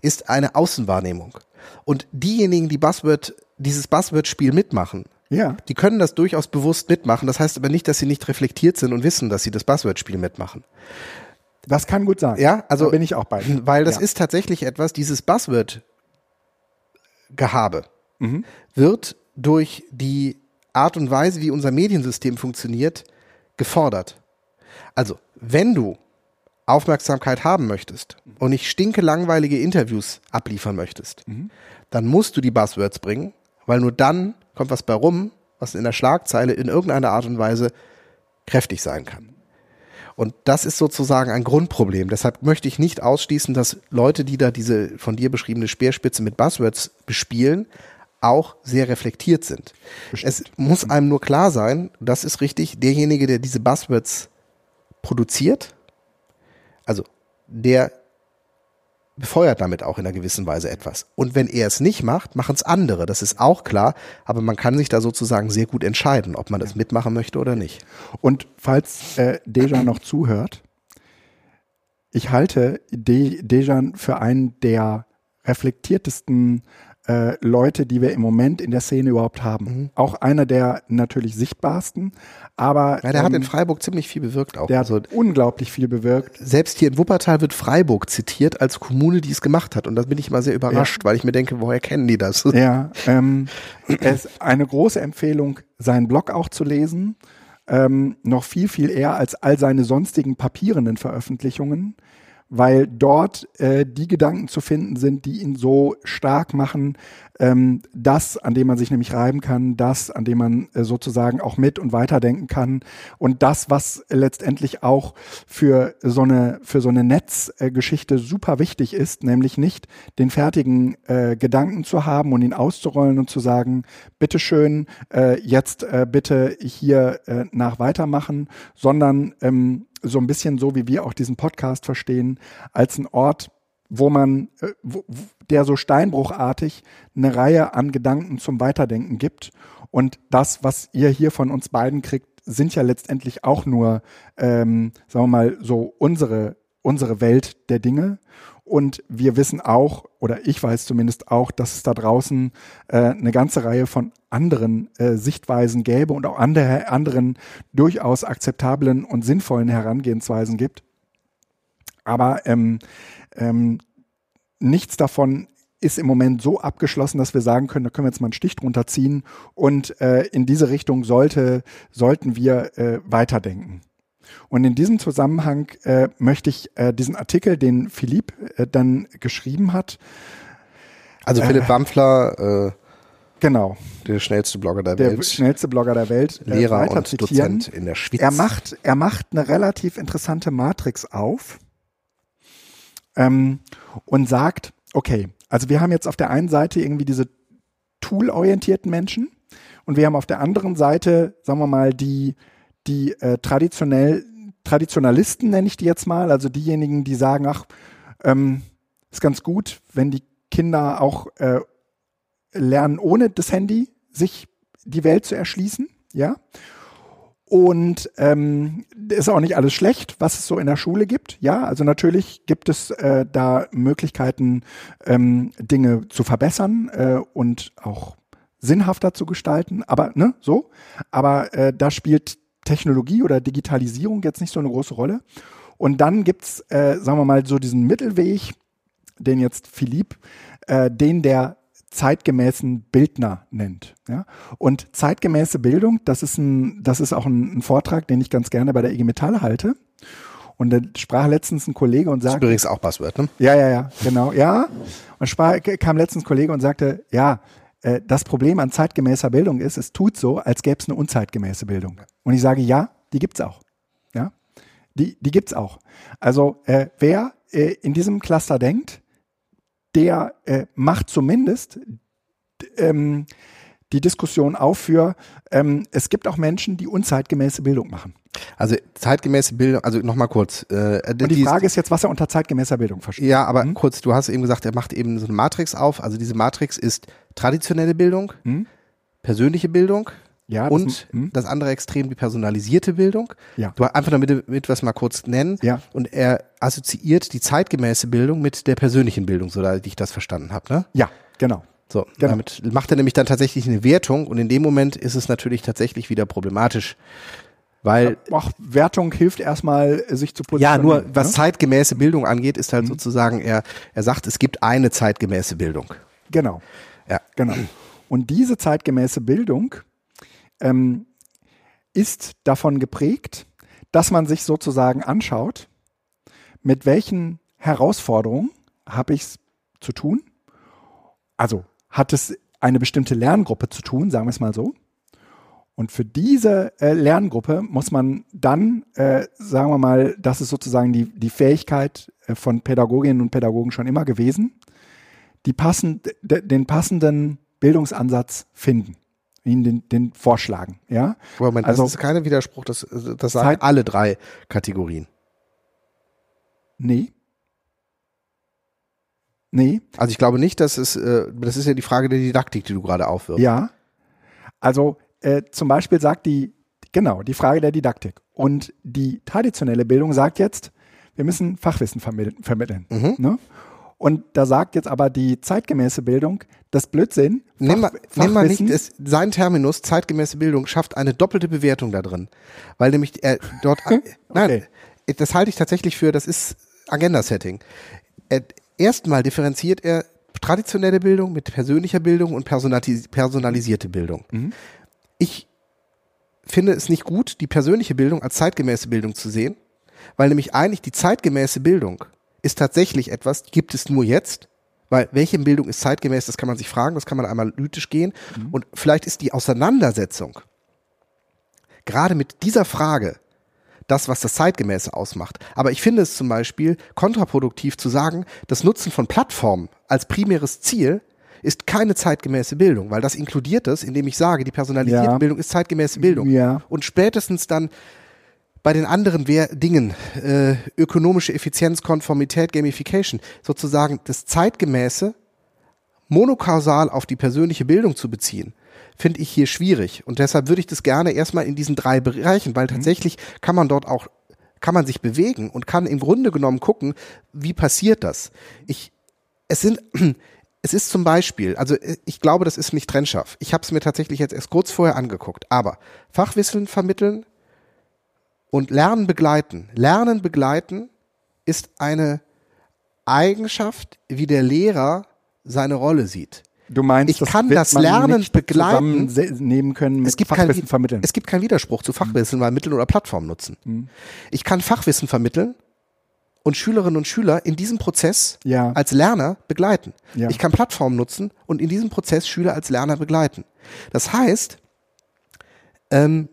ist eine Außenwahrnehmung. Und diejenigen, die Buzzword, dieses Buzzword-Spiel mitmachen, ja. die können das durchaus bewusst mitmachen. Das heißt aber nicht, dass sie nicht reflektiert sind und wissen, dass sie das Buzzword-Spiel mitmachen. Das kann gut sein. Ja, also da bin ich auch bei. Weil das ja. ist tatsächlich etwas, dieses Buzzword-Gehabe mhm. wird durch die Art und Weise, wie unser Mediensystem funktioniert, gefordert. Also, wenn du Aufmerksamkeit haben möchtest und nicht stinke langweilige Interviews abliefern möchtest, mhm. dann musst du die Buzzwords bringen, weil nur dann kommt was bei rum, was in der Schlagzeile in irgendeiner Art und Weise kräftig sein kann. Und das ist sozusagen ein Grundproblem. Deshalb möchte ich nicht ausschließen, dass Leute, die da diese von dir beschriebene Speerspitze mit Buzzwords bespielen, auch sehr reflektiert sind. Bestimmt. Es muss einem nur klar sein, das ist richtig, derjenige, der diese Buzzwords produziert, also der befeuert damit auch in einer gewissen Weise etwas. Und wenn er es nicht macht, machen es andere. Das ist auch klar. Aber man kann sich da sozusagen sehr gut entscheiden, ob man das mitmachen möchte oder nicht. Und falls äh, Dejan noch zuhört, ich halte De Dejan für einen der reflektiertesten äh, Leute, die wir im Moment in der Szene überhaupt haben. Mhm. Auch einer der natürlich sichtbarsten, aber ja, der ähm, hat in Freiburg ziemlich viel bewirkt auch. Der also, hat unglaublich viel bewirkt. Selbst hier in Wuppertal wird Freiburg zitiert als Kommune, die es gemacht hat und da bin ich immer sehr überrascht, ja. weil ich mir denke, woher kennen die das? Ja, ähm, es ist eine große Empfehlung, seinen Blog auch zu lesen. Ähm, noch viel, viel eher als all seine sonstigen papierenden Veröffentlichungen weil dort äh, die Gedanken zu finden sind, die ihn so stark machen, ähm, das, an dem man sich nämlich reiben kann, das, an dem man äh, sozusagen auch mit und weiterdenken kann und das, was letztendlich auch für so eine für so eine Netzgeschichte super wichtig ist, nämlich nicht den fertigen äh, Gedanken zu haben und ihn auszurollen und zu sagen, bitteschön, äh, jetzt äh, bitte hier äh, nach weitermachen, sondern ähm, so ein bisschen so, wie wir auch diesen Podcast verstehen, als ein Ort, wo man, äh, wo, der so steinbruchartig eine Reihe an Gedanken zum Weiterdenken gibt. Und das, was ihr hier von uns beiden kriegt, sind ja letztendlich auch nur, ähm, sagen wir mal, so unsere, unsere Welt der Dinge. Und wir wissen auch, oder ich weiß zumindest auch, dass es da draußen äh, eine ganze Reihe von anderen äh, Sichtweisen gäbe und auch andere, anderen durchaus akzeptablen und sinnvollen Herangehensweisen gibt. Aber ähm, ähm, nichts davon ist im Moment so abgeschlossen, dass wir sagen können, da können wir jetzt mal einen Stich drunter ziehen und äh, in diese Richtung sollte, sollten wir äh, weiterdenken. Und in diesem Zusammenhang äh, möchte ich äh, diesen Artikel, den Philipp äh, dann geschrieben hat. Also Philipp äh, Wampfler, äh, genau, der schnellste Blogger der, der Welt, schnellste Blogger der Welt, äh, Lehrer und zitieren. Dozent in der Schweiz. Er macht, er macht eine relativ interessante Matrix auf ähm, und sagt, okay, also wir haben jetzt auf der einen Seite irgendwie diese tool-orientierten Menschen und wir haben auf der anderen Seite, sagen wir mal, die, die äh, traditionell, Traditionalisten nenne ich die jetzt mal, also diejenigen, die sagen, ach, ähm, ist ganz gut, wenn die Kinder auch äh, lernen, ohne das Handy sich die Welt zu erschließen, ja. Und ähm, ist auch nicht alles schlecht, was es so in der Schule gibt. Ja, also natürlich gibt es äh, da Möglichkeiten, ähm, Dinge zu verbessern äh, und auch sinnhafter zu gestalten. Aber ne, so. Aber äh, da spielt Technologie oder Digitalisierung jetzt nicht so eine große Rolle. Und dann gibt's, äh, sagen wir mal, so diesen Mittelweg, den jetzt Philipp, äh, den der zeitgemäßen Bildner nennt. Ja? Und zeitgemäße Bildung, das ist ein, das ist auch ein, ein Vortrag, den ich ganz gerne bei der IG Metall halte. Und da sprach letztens ein Kollege und sagte. Das ist übrigens auch Passwort, ne? Ja, ja, ja, genau, ja. Und sprach, kam letztens ein Kollege und sagte, ja, äh, das Problem an zeitgemäßer Bildung ist, es tut so, als gäbe es eine unzeitgemäße Bildung. Und ich sage, ja, die gibt's auch. Ja, die, die gibt's auch. Also äh, wer äh, in diesem Cluster denkt, der äh, macht zumindest ähm, die Diskussion auf für, ähm, es gibt auch Menschen, die unzeitgemäße Bildung machen. Also zeitgemäße Bildung, also nochmal kurz. Äh, Und die Frage ist jetzt, was er unter zeitgemäßer Bildung versteht. Ja, aber hm? kurz, du hast eben gesagt, er macht eben so eine Matrix auf. Also diese Matrix ist traditionelle Bildung, hm? persönliche Bildung, ja, und das, hm? das andere Extrem, die personalisierte Bildung. Ja. Du einfach damit, mit was mal kurz nennen. Ja. Und er assoziiert die zeitgemäße Bildung mit der persönlichen Bildung, so da ich das verstanden habe. Ne? Ja, genau. So, genau. damit macht er nämlich dann tatsächlich eine Wertung und in dem Moment ist es natürlich tatsächlich wieder problematisch. Weil Ach, Wertung hilft erstmal, sich zu positionieren. Ja, nur was ne? zeitgemäße Bildung angeht, ist halt mhm. sozusagen, er, er sagt, es gibt eine zeitgemäße Bildung. Genau. Ja. Genau. Und diese zeitgemäße Bildung ähm, ist davon geprägt, dass man sich sozusagen anschaut, mit welchen Herausforderungen habe ich es zu tun? Also hat es eine bestimmte Lerngruppe zu tun, sagen wir es mal so. Und für diese äh, Lerngruppe muss man dann, äh, sagen wir mal, das ist sozusagen die, die Fähigkeit äh, von Pädagoginnen und Pädagogen schon immer gewesen, die passend, den passenden Bildungsansatz finden ihnen den, den vorschlagen. Ja? Moment, also, das ist kein Widerspruch, das, das sagen Zeit, alle drei Kategorien. Nee. Nee. Also ich glaube nicht, dass es, äh, das ist ja die Frage der Didaktik, die du gerade aufwirfst. Ja. Also äh, zum Beispiel sagt die, genau, die Frage der Didaktik. Und die traditionelle Bildung sagt jetzt, wir müssen Fachwissen vermitteln. Mhm. Ne? Und da sagt jetzt aber die zeitgemäße Bildung, das Blödsinn. Fach, nimm, mal, nimm mal nicht, es, sein Terminus, zeitgemäße Bildung, schafft eine doppelte Bewertung da drin. Weil nämlich er dort, okay. nein, das halte ich tatsächlich für, das ist Agenda-Setting. Erstmal differenziert er traditionelle Bildung mit persönlicher Bildung und personalisierte Bildung. Mhm. Ich finde es nicht gut, die persönliche Bildung als zeitgemäße Bildung zu sehen, weil nämlich eigentlich die zeitgemäße Bildung ist tatsächlich etwas, gibt es nur jetzt, weil welche Bildung ist zeitgemäß, das kann man sich fragen, das kann man einmal analytisch gehen. Mhm. Und vielleicht ist die Auseinandersetzung gerade mit dieser Frage das, was das Zeitgemäße ausmacht. Aber ich finde es zum Beispiel kontraproduktiv zu sagen, das Nutzen von Plattformen als primäres Ziel ist keine zeitgemäße Bildung, weil das inkludiert es, indem ich sage, die personalisierte ja. Bildung ist zeitgemäße Bildung. Ja. Und spätestens dann bei den anderen Dingen, äh, ökonomische Effizienz, Konformität, Gamification, sozusagen das Zeitgemäße monokausal auf die persönliche Bildung zu beziehen, finde ich hier schwierig. Und deshalb würde ich das gerne erstmal in diesen drei Bereichen, weil mhm. tatsächlich kann man dort auch, kann man sich bewegen und kann im Grunde genommen gucken, wie passiert das. Ich, es sind, es ist zum Beispiel, also ich glaube, das ist nicht trennscharf. Ich habe es mir tatsächlich jetzt erst kurz vorher angeguckt. Aber Fachwissen vermitteln und Lernen begleiten. Lernen begleiten ist eine Eigenschaft, wie der Lehrer seine Rolle sieht. Du meinst, ich das kann das Lernen begleiten, nehmen können mit es gibt Fachwissen kein, vermitteln. Es gibt keinen Widerspruch zu Fachwissen, weil Mittel oder Plattform nutzen. Mhm. Ich kann Fachwissen vermitteln und Schülerinnen und Schüler in diesem Prozess ja. als Lerner begleiten. Ja. Ich kann Plattformen nutzen und in diesem Prozess Schüler als Lerner begleiten. Das heißt, ähm,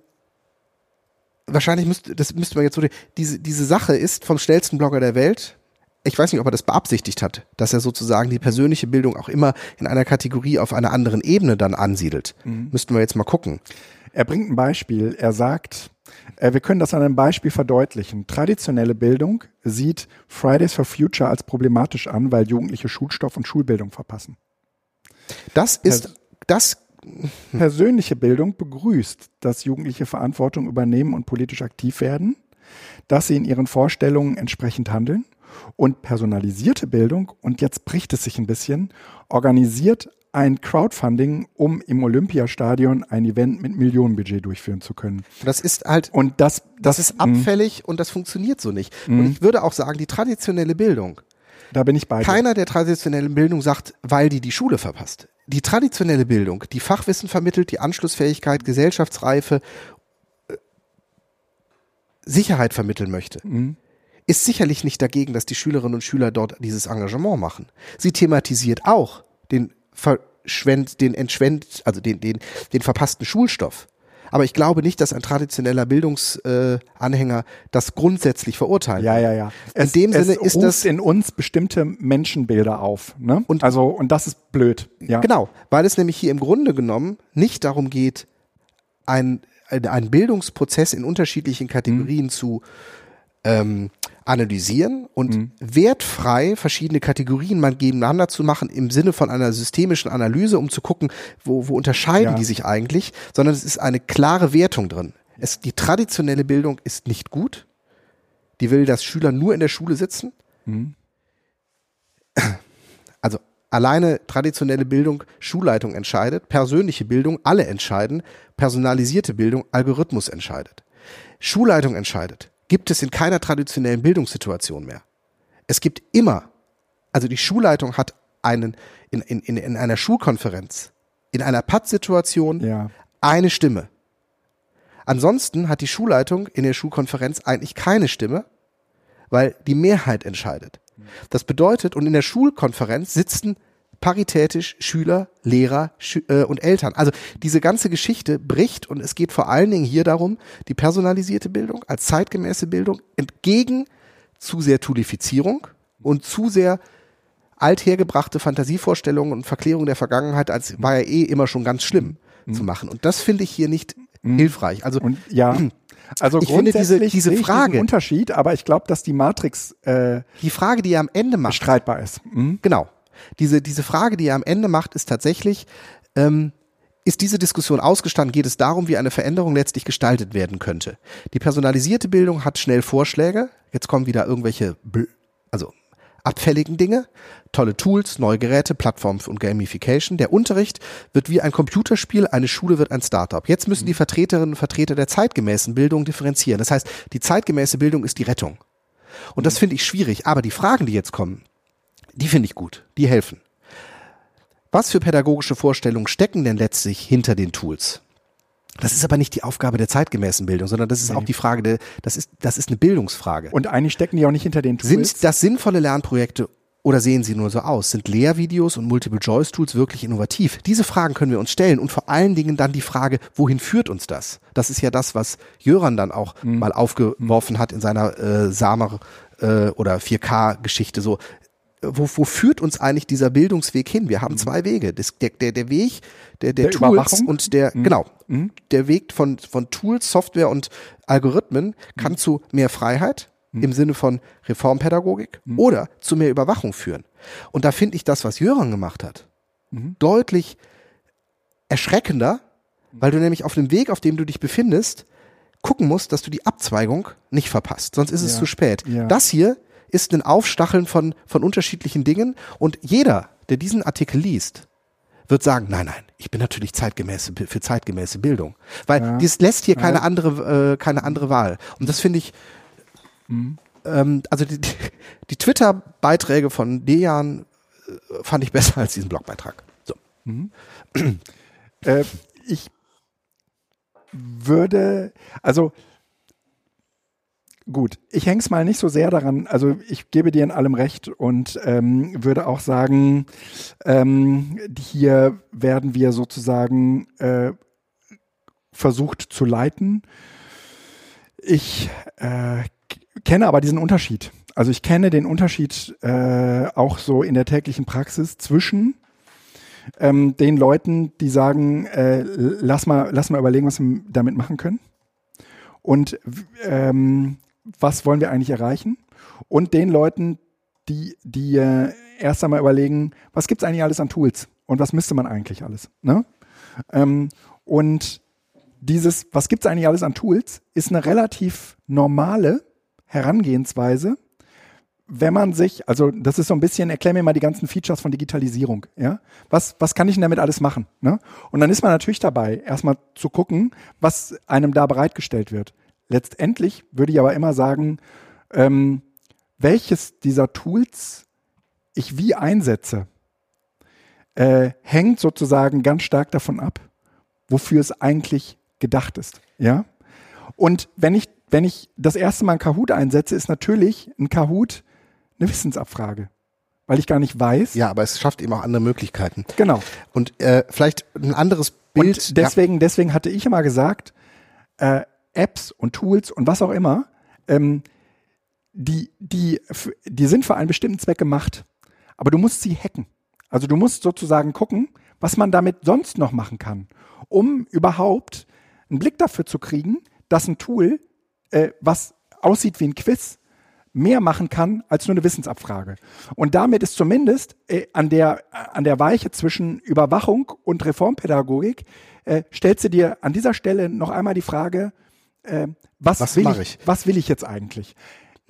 wahrscheinlich müsste, das müsste man jetzt so, diese, diese Sache ist vom schnellsten Blogger der Welt, ich weiß nicht, ob er das beabsichtigt hat, dass er sozusagen die persönliche Bildung auch immer in einer Kategorie auf einer anderen Ebene dann ansiedelt. Mhm. Müssten wir jetzt mal gucken. Er bringt ein Beispiel. Er sagt, äh, wir können das an einem Beispiel verdeutlichen. Traditionelle Bildung sieht Fridays for Future als problematisch an, weil Jugendliche Schulstoff und Schulbildung verpassen. Das ist, das Persönliche Bildung begrüßt, dass Jugendliche Verantwortung übernehmen und politisch aktiv werden, dass sie in ihren Vorstellungen entsprechend handeln und personalisierte Bildung, und jetzt bricht es sich ein bisschen, organisiert ein Crowdfunding, um im Olympiastadion ein Event mit Millionenbudget durchführen zu können. Das ist halt und das das, das ist abfällig und das funktioniert so nicht. Und mhm. ich würde auch sagen, die traditionelle Bildung. Da bin ich bei. Keiner der traditionellen Bildung sagt, weil die die Schule verpasst. Die traditionelle Bildung, die Fachwissen vermittelt, die Anschlussfähigkeit, Gesellschaftsreife, äh, Sicherheit vermitteln möchte. Mhm ist sicherlich nicht dagegen, dass die Schülerinnen und Schüler dort dieses Engagement machen. Sie thematisiert auch den verschwend, den entschwend, also den, den, den verpassten Schulstoff. Aber ich glaube nicht, dass ein traditioneller Bildungsanhänger äh, das grundsätzlich verurteilt. Ja, ja, ja. Es, in dem Sinne ist das in uns bestimmte Menschenbilder auf. Ne? Und also und das ist blöd. Ja. Genau, weil es nämlich hier im Grunde genommen nicht darum geht, ein, ein Bildungsprozess in unterschiedlichen Kategorien mhm. zu ähm, analysieren und mhm. wertfrei verschiedene Kategorien mal gegeneinander zu machen im Sinne von einer systemischen Analyse, um zu gucken, wo, wo unterscheiden ja. die sich eigentlich, sondern es ist eine klare Wertung drin. Es, die traditionelle Bildung ist nicht gut. Die will, dass Schüler nur in der Schule sitzen. Mhm. Also alleine traditionelle Bildung, Schulleitung entscheidet, persönliche Bildung, alle entscheiden, personalisierte Bildung, Algorithmus entscheidet. Schulleitung entscheidet gibt es in keiner traditionellen Bildungssituation mehr. Es gibt immer, also die Schulleitung hat einen, in, in, in einer Schulkonferenz, in einer Pattsituation ja. eine Stimme. Ansonsten hat die Schulleitung in der Schulkonferenz eigentlich keine Stimme, weil die Mehrheit entscheidet. Das bedeutet, und in der Schulkonferenz sitzen paritätisch Schüler, Lehrer Schü äh, und Eltern. Also diese ganze Geschichte bricht und es geht vor allen Dingen hier darum, die personalisierte Bildung als zeitgemäße Bildung entgegen zu sehr Tulifizierung und zu sehr althergebrachte Fantasievorstellungen und Verklärung der Vergangenheit als war ja eh immer schon ganz schlimm mhm. zu machen. Und das finde ich hier nicht mhm. hilfreich. Also und, ja. Also ich finde diese, diese Frage Unterschied, aber ich glaube, dass die Matrix äh, die Frage, die er am Ende macht, streitbar ist. Mhm. Genau. Diese, diese Frage, die er am Ende macht, ist tatsächlich, ähm, ist diese Diskussion ausgestanden, geht es darum, wie eine Veränderung letztlich gestaltet werden könnte. Die personalisierte Bildung hat schnell Vorschläge. Jetzt kommen wieder irgendwelche, also abfälligen Dinge, tolle Tools, neue Geräte, Plattformen und Gamification. Der Unterricht wird wie ein Computerspiel, eine Schule wird ein Startup. Jetzt müssen die Vertreterinnen und Vertreter der zeitgemäßen Bildung differenzieren. Das heißt, die zeitgemäße Bildung ist die Rettung. Und das finde ich schwierig. Aber die Fragen, die jetzt kommen, die finde ich gut. Die helfen. Was für pädagogische Vorstellungen stecken denn letztlich hinter den Tools? Das ist aber nicht die Aufgabe der zeitgemäßen Bildung, sondern das ist Nee. auch die Frage, der, das ist, das ist eine Bildungsfrage. Und eigentlich stecken die auch nicht hinter den Tools. Sind das sinnvolle Lernprojekte oder sehen sie nur so aus? Sind Lehrvideos und Multiple-Choice-Tools wirklich innovativ? Diese Fragen können wir uns stellen und vor allen Dingen dann die Frage, wohin führt uns das? Das ist ja das, was Jöran dann auch Mhm. mal aufgeworfen hat in seiner äh, Samer äh, oder 4K-Geschichte so. Wo, wo führt uns eigentlich dieser Bildungsweg hin? Wir haben zwei Wege. Das, der, der, der Weg der, der, Mhm. Der Tools und der, genau, Mhm. der Weg von, von Tools, Software und Algorithmen kann Mhm. zu mehr Freiheit im Sinne von Reformpädagogik Mhm. oder zu mehr Überwachung führen. Und da finde ich das, was Jöran gemacht hat, Mhm. deutlich erschreckender, weil du nämlich auf dem Weg, auf dem du dich befindest, gucken musst, dass du die Abzweigung nicht verpasst. Sonst ist es Ja. zu spät. Ja. Das hier ist ein Aufstacheln von, von unterschiedlichen Dingen und jeder, der diesen Artikel liest, wird sagen, nein, nein, ich bin natürlich zeitgemäße, für zeitgemäße Bildung. Weil Ja. dies lässt hier keine Ja. andere, äh, keine andere Wahl. Und das finde ich, ähm, also die, die, Twitter-Beiträge von Dejan äh, fand ich besser als diesen Blogbeitrag. So. Äh, ich würde, also gut, ich häng's mal nicht so sehr daran, also ich gebe dir in allem recht und ähm, würde auch sagen, ähm, hier werden wir sozusagen äh, versucht zu leiten. Ich äh, kenne aber diesen Unterschied. Also ich kenne den Unterschied äh, auch so in der täglichen Praxis zwischen ähm, den Leuten, die sagen, äh, lass mal, lass mal überlegen, was wir damit machen können. Und ähm, was wollen wir eigentlich erreichen? Und den Leuten, die, die äh, erst einmal überlegen, was gibt's eigentlich alles an Tools und was müsste man eigentlich alles? Ne? Ähm, und dieses, was gibt's eigentlich alles an Tools, ist eine relativ normale Herangehensweise, wenn man sich, also das ist so ein bisschen, erklär mir mal die ganzen Features von Digitalisierung, ja? Was, was kann ich denn damit alles machen? Ne? Und dann ist man natürlich dabei, erstmal zu gucken, was einem da bereitgestellt wird. Letztendlich würde ich aber immer sagen, ähm, welches dieser Tools ich wie einsetze, äh, hängt sozusagen ganz stark davon ab, wofür es eigentlich gedacht ist. Ja? Und wenn ich, wenn ich das erste Mal einen Kahoot einsetze, ist natürlich ein Kahoot eine Wissensabfrage. Weil ich gar nicht weiß. Ja, aber es schafft eben auch andere Möglichkeiten. Genau. Und äh, vielleicht ein anderes Bild. Und deswegen, deswegen hatte ich immer gesagt, äh, Apps und Tools und was auch immer, ähm, die, die, die sind für einen bestimmten Zweck gemacht. Aber du musst sie hacken. Also du musst sozusagen gucken, was man damit sonst noch machen kann, um überhaupt einen Blick dafür zu kriegen, dass ein Tool, äh, was aussieht wie ein Quiz, mehr machen kann als nur eine Wissensabfrage. Und damit ist zumindest äh, an, der, an der Weiche zwischen Überwachung und Reformpädagogik, äh, stellst du dir an dieser Stelle noch einmal die Frage, äh, was, Was will ich, was will ich jetzt eigentlich?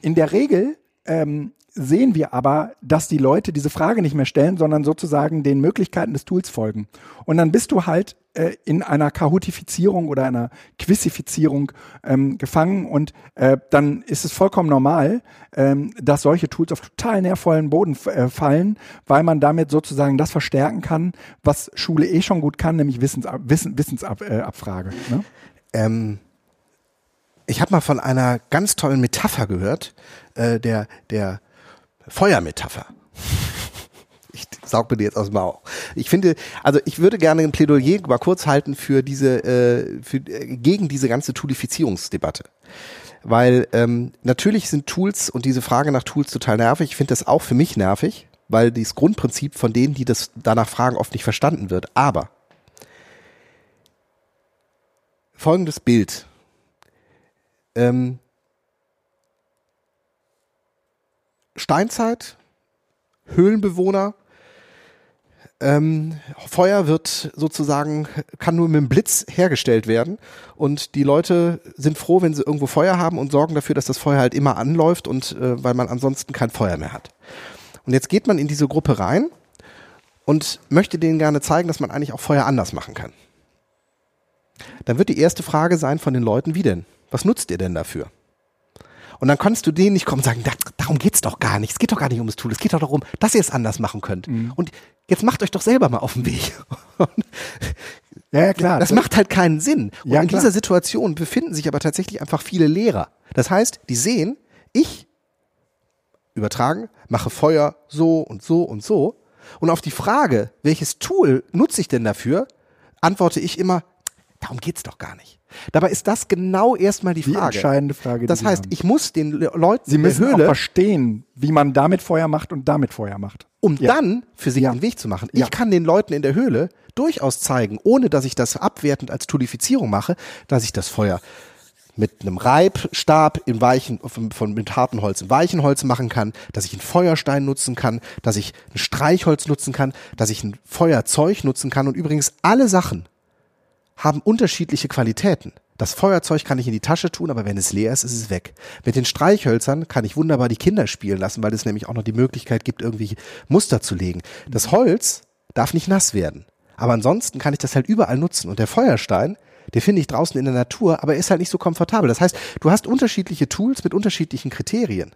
In der Regel ähm, sehen wir aber, dass die Leute diese Frage nicht mehr stellen, sondern sozusagen den Möglichkeiten des Tools folgen. Und dann bist du halt äh, in einer Kahootifizierung oder einer Quizifizierung ähm, gefangen und äh, dann ist es vollkommen normal, ähm, dass solche Tools auf total nährvollen Boden äh, fallen, weil man damit sozusagen das verstärken kann, was Schule eh schon gut kann, nämlich Wissensab Wissen, Wissensabfrage. Äh, Abfrage, ne? Ähm, ich habe mal von einer ganz tollen Metapher gehört, äh, der, der Feuermetapher. Ich saug mir die jetzt aus dem Bauch. Ich finde, also ich würde gerne ein Plädoyer mal kurz halten für diese, äh, für, äh, gegen diese ganze Toolifizierungsdebatte. Weil ähm, natürlich sind Tools und diese Frage nach Tools total nervig. Ich finde das auch für mich nervig, weil dieses Grundprinzip von denen, die das danach fragen, oft nicht verstanden wird. Aber folgendes Bild. Ähm, Steinzeit, Höhlenbewohner, ähm, Feuer wird sozusagen, kann nur mit dem Blitz hergestellt werden und die Leute sind froh, wenn sie irgendwo Feuer haben und sorgen dafür, dass das Feuer halt immer anläuft und äh, weil man ansonsten kein Feuer mehr hat. Und jetzt geht man in diese Gruppe rein und möchte denen gerne zeigen, dass man eigentlich auch Feuer anders machen kann. Dann wird die erste Frage sein von den Leuten, wie denn? Was nutzt ihr denn dafür? Und dann kannst du denen nicht kommen und sagen, da, darum geht's doch gar nicht. Es geht doch gar nicht ums Tool. Es geht doch darum, dass ihr es anders machen könnt. Und jetzt macht euch doch selber mal auf den Weg. Ja, klar. Das macht halt keinen Sinn. Und Ja, in klar. dieser Situation befinden sich aber tatsächlich einfach viele Lehrer. Das heißt, die sehen, ich übertragen, mache Feuer so und so und so. Und auf die Frage, welches Tool nutze ich denn dafür, antworte ich immer, darum geht's doch gar nicht. Dabei ist das genau erstmal die die Frage. entscheidende Frage. die Das heißt, haben. ich muss den Le Leuten Sie müssen der auch Höhle, verstehen, wie man damit Feuer macht und damit Feuer macht. um Ja. dann für sich Ja. einen Weg zu machen. Ja. Ich kann den Leuten in der Höhle durchaus zeigen, ohne dass ich das abwertend als Tulifizierung mache, dass ich das Feuer mit einem Reibstab in weichen, von, von, mit hartem Holz in weichen Holz machen kann, dass ich einen Feuerstein nutzen kann, dass ich ein Streichholz nutzen kann, dass ich ein Feuerzeug nutzen kann und übrigens alle Sachen haben unterschiedliche Qualitäten. Das Feuerzeug kann ich in die Tasche tun, aber wenn es leer ist, ist es weg. Mit den Streichhölzern kann ich wunderbar die Kinder spielen lassen, weil es nämlich auch noch die Möglichkeit gibt, irgendwie Muster zu legen. Das Holz darf nicht nass werden. Aber ansonsten kann ich das halt überall nutzen. Und der Feuerstein, den finde ich draußen in der Natur, aber er ist halt nicht so komfortabel. Das heißt, du hast unterschiedliche Tools mit unterschiedlichen Kriterien.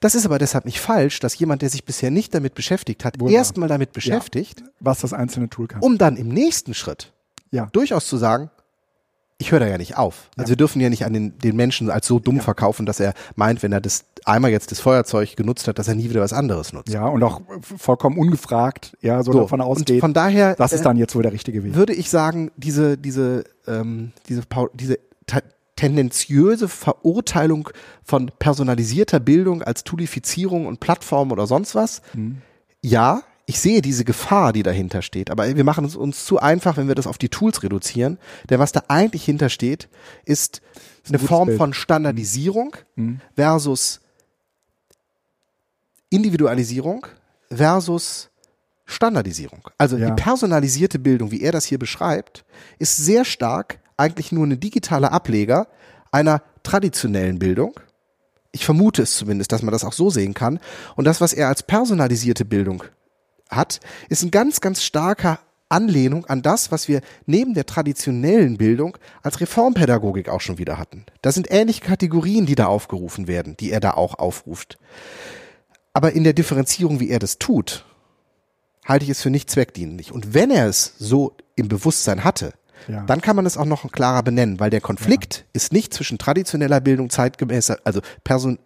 Das ist aber deshalb nicht falsch, dass jemand, der sich bisher nicht damit beschäftigt hat, erstmal damit beschäftigt, Was das einzelne Tool kann. um dann im nächsten Schritt ja. durchaus zu sagen, ich höre da ja nicht auf. Also wir dürfen ja nicht an den, den Menschen als so dumm verkaufen, dass er meint, wenn er das einmal jetzt das Feuerzeug genutzt hat, dass er nie wieder was anderes nutzt. Ja, und auch vollkommen ungefragt, ja, so, So, davon ausgeht, von daher das ist äh, dann jetzt wohl der richtige Weg. würde ich sagen, diese, diese, ähm, diese, diese te- tendenziöse Verurteilung von personalisierter Bildung als Tulifizierung und Plattform oder sonst was, ja, ich sehe diese Gefahr, die dahinter steht, aber wir machen es uns zu einfach, wenn wir das auf die Tools reduzieren, denn was da eigentlich hintersteht, ist eine gutes Form Bild. von Standardisierung versus Individualisierung versus Standardisierung. Also Ja. die personalisierte Bildung, wie er das hier beschreibt, ist sehr stark eigentlich nur eine digitale Ableger einer traditionellen Bildung. Ich vermute es zumindest, dass man das auch so sehen kann. Und das, was er als personalisierte Bildung hat, ist ein ganz, ganz starker Anlehnung an das, was wir neben der traditionellen Bildung als Reformpädagogik auch schon wieder hatten. Das sind ähnliche Kategorien, die da aufgerufen werden, die er da auch aufruft. Aber in der Differenzierung, wie er das tut, halte ich es für nicht zweckdienlich. Und wenn er es so im Bewusstsein hatte, Ja. dann kann man es auch noch klarer benennen, weil der Konflikt ist nicht zwischen traditioneller Bildung, zeitgemäßer, also Person,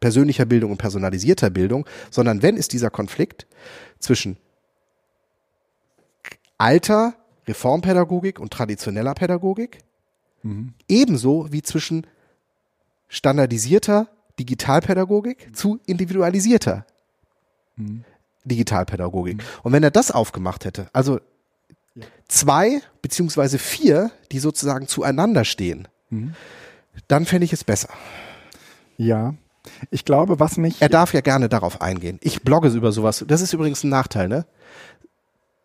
persönlicher Bildung und personalisierter Bildung, sondern wenn ist dieser Konflikt zwischen alter Reformpädagogik und traditioneller Pädagogik, ebenso wie zwischen standardisierter Digitalpädagogik zu individualisierter Digitalpädagogik. Und wenn er das aufgemacht hätte, also zwei beziehungsweise vier, die sozusagen zueinander stehen, dann fände ich es besser. Ja. Ich glaube, was mich. Er darf ja gerne darauf eingehen. Ich blogge über sowas. Das ist übrigens ein Nachteil, ne?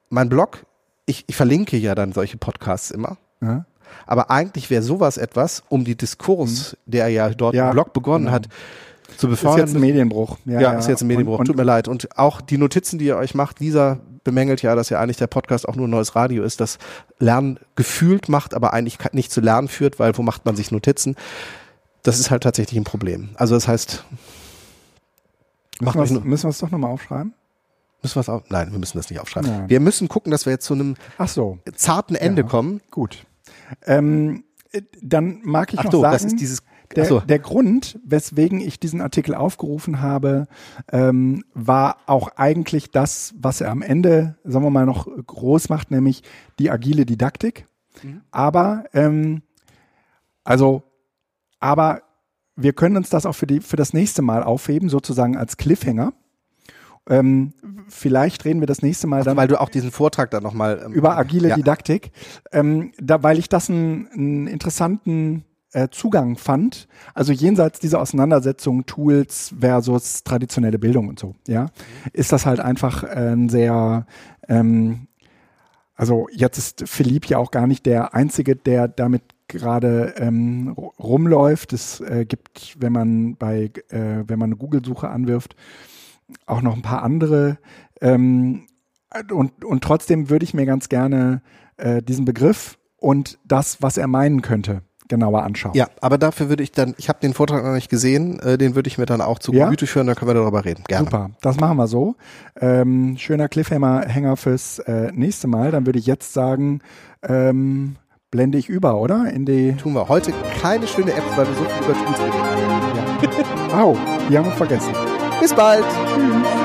Mein Blog, ich, ich verlinke ja dann solche Podcasts immer. Ja. Aber eigentlich wäre sowas etwas, um die Diskurs, der ja dort Ja, im Blog begonnen genau. hat, zu ist befördern. jetzt ein Medienbruch. Ja, ist jetzt ein Medienbruch. Und, Tut mir leid. Und auch die Notizen, die ihr euch macht, Lisa bemängelt ja, dass ja eigentlich der Podcast auch nur ein neues Radio ist, das Lernen gefühlt macht, aber eigentlich nicht zu Lernen führt, weil wo macht man sich Notizen? Das ist halt tatsächlich ein Problem. Also das heißt, müssen, wir es- es doch nochmal aufschreiben? müssen wir es auf? Nein, wir müssen das nicht aufschreiben. Nein. Wir müssen gucken, dass wir jetzt zu einem so, zarten Ende Ja. kommen. gut. Ähm, äh, dann mag ich Ach noch so, sagen, das ist dieses. der, so. der Grund, weswegen ich diesen Artikel aufgerufen habe, ähm, war auch eigentlich das, was er am Ende, sagen wir mal, noch groß macht, nämlich die agile Didaktik. Mhm. Aber, ähm, also, aber wir können uns das auch für, die, für das nächste Mal aufheben, sozusagen als Cliffhanger. Ähm, vielleicht reden wir das nächste Mal dann weil du auch diesen Vortrag dann nochmal. Ähm, über agile ja. Didaktik, ähm, da, weil ich das einen, interessanten äh, Zugang fand. Also jenseits dieser Auseinandersetzung Tools versus traditionelle Bildung und so, ja, ist das halt einfach äh, ein sehr ähm, also jetzt ist Philipp ja auch gar nicht der Einzige, der damit gerade ähm, ru- rumläuft. Es äh, gibt, wenn man bei, äh, wenn man eine Google-Suche anwirft, auch noch ein paar andere. Ähm, und, und trotzdem würde ich mir ganz gerne äh, diesen Begriff und das, was er meinen könnte, genauer anschauen. Ja, aber dafür würde ich dann, ich habe den Vortrag noch nicht gesehen, äh, den würde ich mir dann auch zu Ja? Gemüte führen, dann können wir darüber reden. Gerne. Super, das machen wir so. Ähm, schöner Cliffhanger-Hänger fürs äh, nächste Mal. Dann würde ich jetzt sagen, ähm, blende ich über, oder? In die. Tun wir heute keine schöne App, weil wir so viel über Tools reden. Au, die haben wir vergessen. Bis bald. Tschüss.